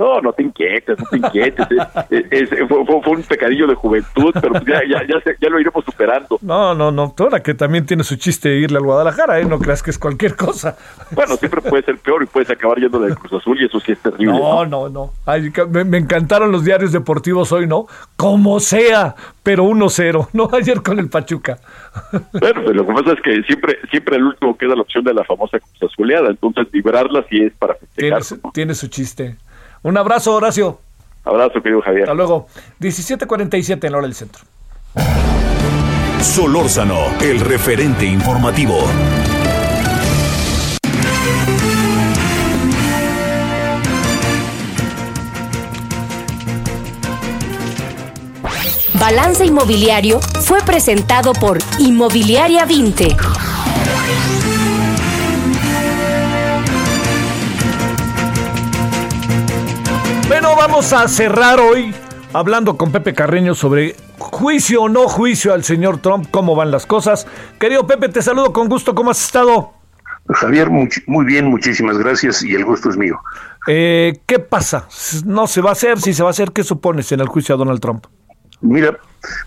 No, no te inquietes, no te inquietes. es, fue, fue, un pecadillo de juventud, pero ya, ya, ya, ya, lo iremos superando. No, no, no. Ahora que también tiene su chiste irle al Guadalajara, ¿eh? No creas que es cualquier cosa. Bueno, siempre puede ser peor y puedes acabar yendo del Cruz Azul y eso sí es terrible. No, no, no. me, me, encantaron los diarios deportivos hoy, ¿no? Como sea, pero 1-0. No ayer con el Pachuca. Bueno, pues lo que pasa es que siempre, siempre el último queda la opción de la famosa Cruz Azuleada. Entonces, librarla sí es para festejar. Tiene, tiene su chiste. Un abrazo, Horacio. Abrazo, querido Javier. Hasta luego. 17:47 en la hora del centro. Solórzano, el referente informativo. Balance Inmobiliario fue presentado por Inmobiliaria 20. Bueno, vamos a cerrar hoy hablando con Pepe Carreño sobre juicio o no juicio al señor Trump, cómo van las cosas. Querido Pepe, te saludo con gusto, ¿cómo has estado? Javier, muy, bien, muchísimas gracias y el gusto es mío. Eh, ¿Qué pasa? ¿No se va a hacer? Si se va a hacer, ¿qué supones en el juicio a Donald Trump? Mira,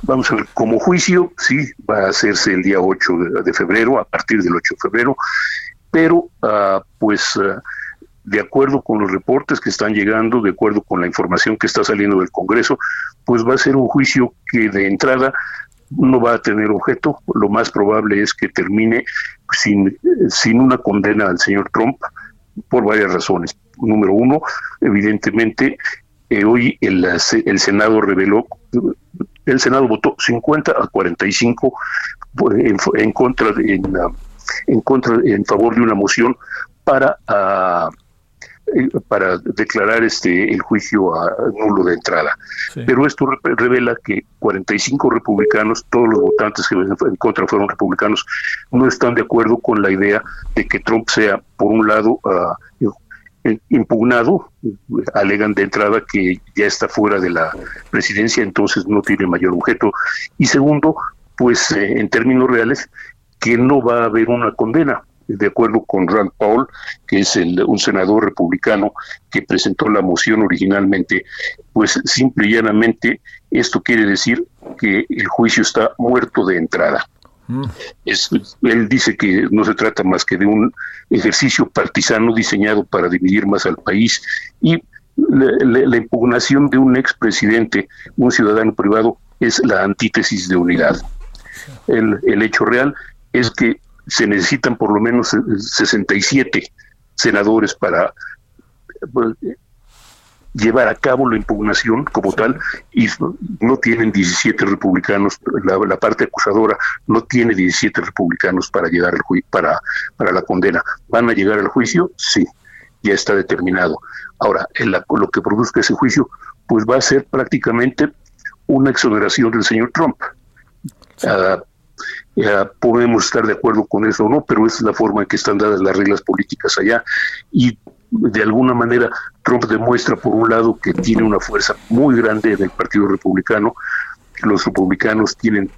vamos a ver, como juicio, sí, va a hacerse el día 8 de, febrero, a partir del 8 de febrero, pero uh, pues... Uh, de acuerdo con los reportes que están llegando, de acuerdo con la información que está saliendo del Congreso, pues va a ser un juicio que de entrada no va a tener objeto. Lo más probable es que termine sin, sin una condena al señor Trump por varias razones. Número uno, evidentemente, eh, hoy el, el Senado reveló, el Senado votó 50 a 45 en, en contra, en, en contra, en favor de una moción para eh, para declarar este el juicio a, nulo de entrada. Pero esto revela que 45 republicanos, todos los votantes que en contra fueron republicanos, no están de acuerdo con la idea de que Trump sea, por un lado, ah, impugnado, alegan de entrada que ya está fuera de la presidencia, entonces no tiene mayor objeto. Y segundo, pues eh, en términos reales, que no va a haber una condena de acuerdo con Rand Paul, que es un senador republicano que presentó la moción originalmente, pues simple y llanamente esto quiere decir que el juicio está muerto de entrada. Mm. él dice que no se trata más que de un ejercicio partisano diseñado para dividir más al país y la, impugnación de un expresidente, un ciudadano privado, es la antítesis de unidad. El, el hecho real es que se necesitan por lo menos 67 eh, senadores para pues, llevar a cabo la impugnación como tal y no tienen 17 republicanos, la, parte acusadora no tiene 17 republicanos para llegar al para, para la condena. ¿Van a llegar al juicio? Sí, ya está determinado. Ahora, lo que produzca ese juicio, pues va a ser prácticamente una exoneración del señor Trump. Podemos estar de acuerdo con eso o no, pero es la forma en que están dadas las reglas políticas allá. Y de alguna manera Trump demuestra, por un lado, que tiene una fuerza muy grande en el Partido Republicano. Los republicanos tienen,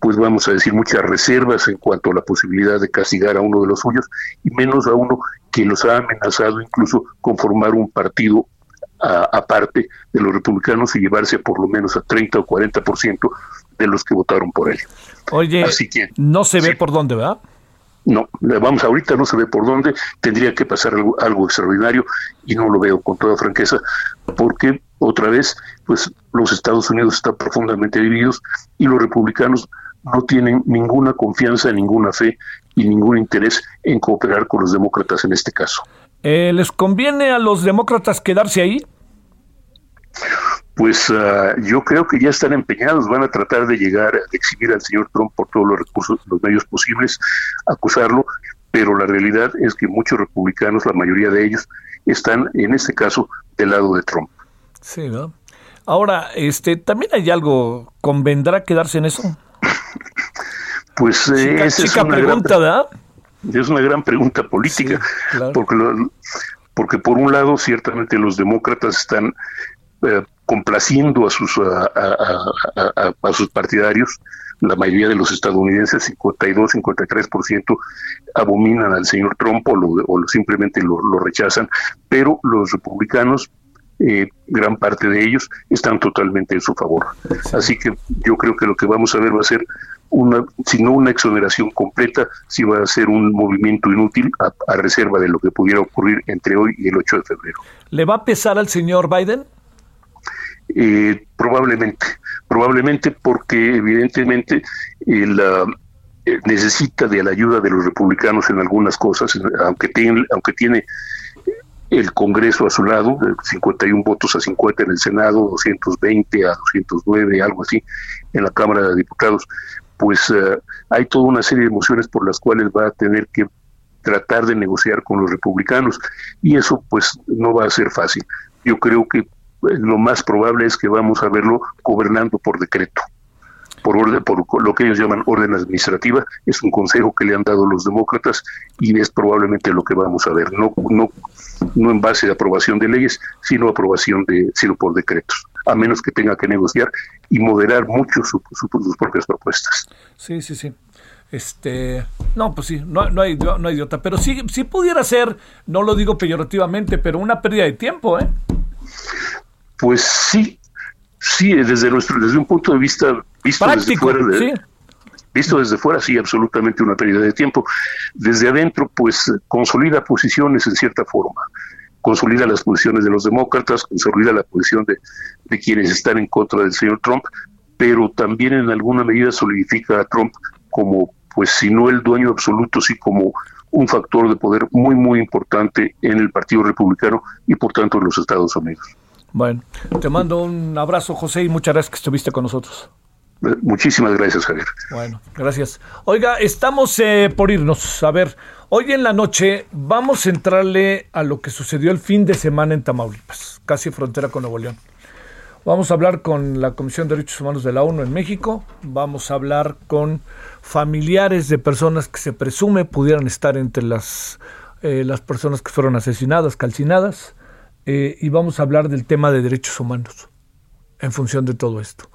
pues vamos a decir, muchas reservas en cuanto a la posibilidad de castigar a uno de los suyos, y menos a uno que los ha amenazado incluso con formar un partido aparte de los republicanos y llevarse por lo menos a 30 o 40% de los que votaron por él. Oye, no se ve por dónde, ¿verdad? No, vamos, ahorita no se ve por dónde, tendría que pasar algo, algo extraordinario y no lo veo con toda franqueza, porque otra vez, pues los Estados Unidos están profundamente divididos y los republicanos no tienen ninguna confianza, ninguna fe y ningún interés en cooperar con los demócratas en este caso. Eh, ¿Les conviene a los demócratas quedarse ahí? pues ah, yo creo que ya están empeñados, van a tratar de llegar, de exhibir al señor Trump por todos los recursos, los medios posibles, acusarlo, pero la realidad es que muchos republicanos, la mayoría de ellos, están en este caso del lado de Trump. Sí, ¿no? Ahora, este, también hay algo, ¿convendrá quedarse en eso? Pues eh, esa es una pregunta, ¿verdad? Es una gran pregunta política, porque, porque por un lado ciertamente los demócratas están eh, complaciendo a sus, a, sus partidarios. La mayoría de los estadounidenses, 52, 53%, abominan al señor Trump o, simplemente lo, rechazan, pero los republicanos eh, gran parte de ellos están totalmente en su favor. Así que yo creo que lo que vamos a ver va a ser una, si no una exoneración completa, si va a ser un movimiento inútil a, reserva de lo que pudiera ocurrir entre hoy y el 8 de febrero. ¿Le va a pesar al señor Biden? Eh, probablemente, probablemente porque evidentemente el, eh, necesita de la ayuda de los republicanos en algunas cosas, aunque tiene, aunque tiene el Congreso a su lado, 51 votos a 50 en el Senado, 220 a 209, algo así, en la Cámara de Diputados, pues eh, hay toda una serie de emociones por las cuales va a tener que tratar de negociar con los republicanos y eso pues no va a ser fácil. Yo creo que eh, lo más probable es que vamos a verlo gobernando por decreto por orden, por lo que ellos llaman orden administrativa, es un consejo que le han dado los demócratas y es probablemente lo que vamos a ver, no, no, no en base de aprobación de leyes, sino aprobación de, sino por decretos, a menos que tenga que negociar y moderar mucho sus propias propuestas. Sí, sí, sí. Este, no, pues sí, no, no, hay, no hay idiota, pero sí, sí pudiera ser, no lo digo peyorativamente, pero una pérdida de tiempo, ¿eh? Pues sí, sí, desde nuestro, desde un punto de vista Visto desde fuera, Visto desde fuera, sí, absolutamente una pérdida de tiempo. Desde adentro, pues consolida posiciones en cierta forma. Consolida las posiciones de los demócratas, consolida la posición de, de quienes están en contra del señor Trump, pero también en alguna medida solidifica a Trump como, pues si no el dueño absoluto, sí como un factor de poder muy, muy importante en el Partido Republicano y por tanto en los Estados Unidos. Bueno, te mando un abrazo, José, y muchas gracias que estuviste con nosotros. Muchísimas gracias, Javier. Bueno, gracias. Oiga, estamos eh, por irnos. A ver, hoy en la noche vamos a entrarle a lo que sucedió el fin de semana en Tamaulipas, casi frontera con Nuevo León. Vamos a hablar con la Comisión de Derechos Humanos de la ONU en México. Vamos a hablar con familiares de personas que se presume pudieran estar entre las, eh, las personas que fueron asesinadas, calcinadas. Eh, y vamos a hablar del tema de derechos humanos en función de todo esto.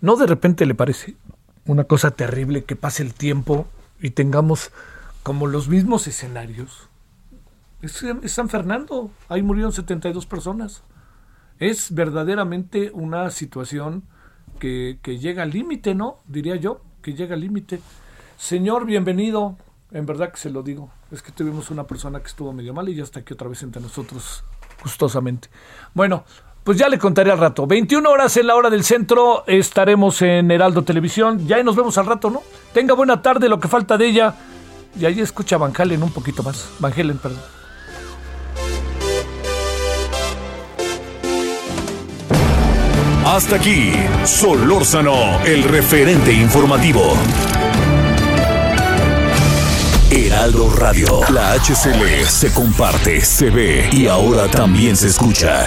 ¿No de repente le parece una cosa terrible que pase el tiempo y tengamos como los mismos escenarios? Es, San Fernando, ahí murieron 72 personas. Es verdaderamente una situación que, que llega al límite, ¿no? Diría yo, que llega al límite. Señor, bienvenido. En verdad que se lo digo. Es que tuvimos una persona que estuvo medio mal y ya está aquí otra vez entre nosotros, gustosamente. Bueno, pues ya le contaré al rato. 21 horas en la hora del centro estaremos en Heraldo Televisión. Ya nos vemos al rato, ¿no? Tenga buena tarde, lo que falta de ella. Y ahí escucha Van Halen un poquito más. Van Halen, perdón. Hasta aquí, Solórzano, el referente informativo. Heraldo Radio, la HCL se comparte, se ve y ahora también se escucha.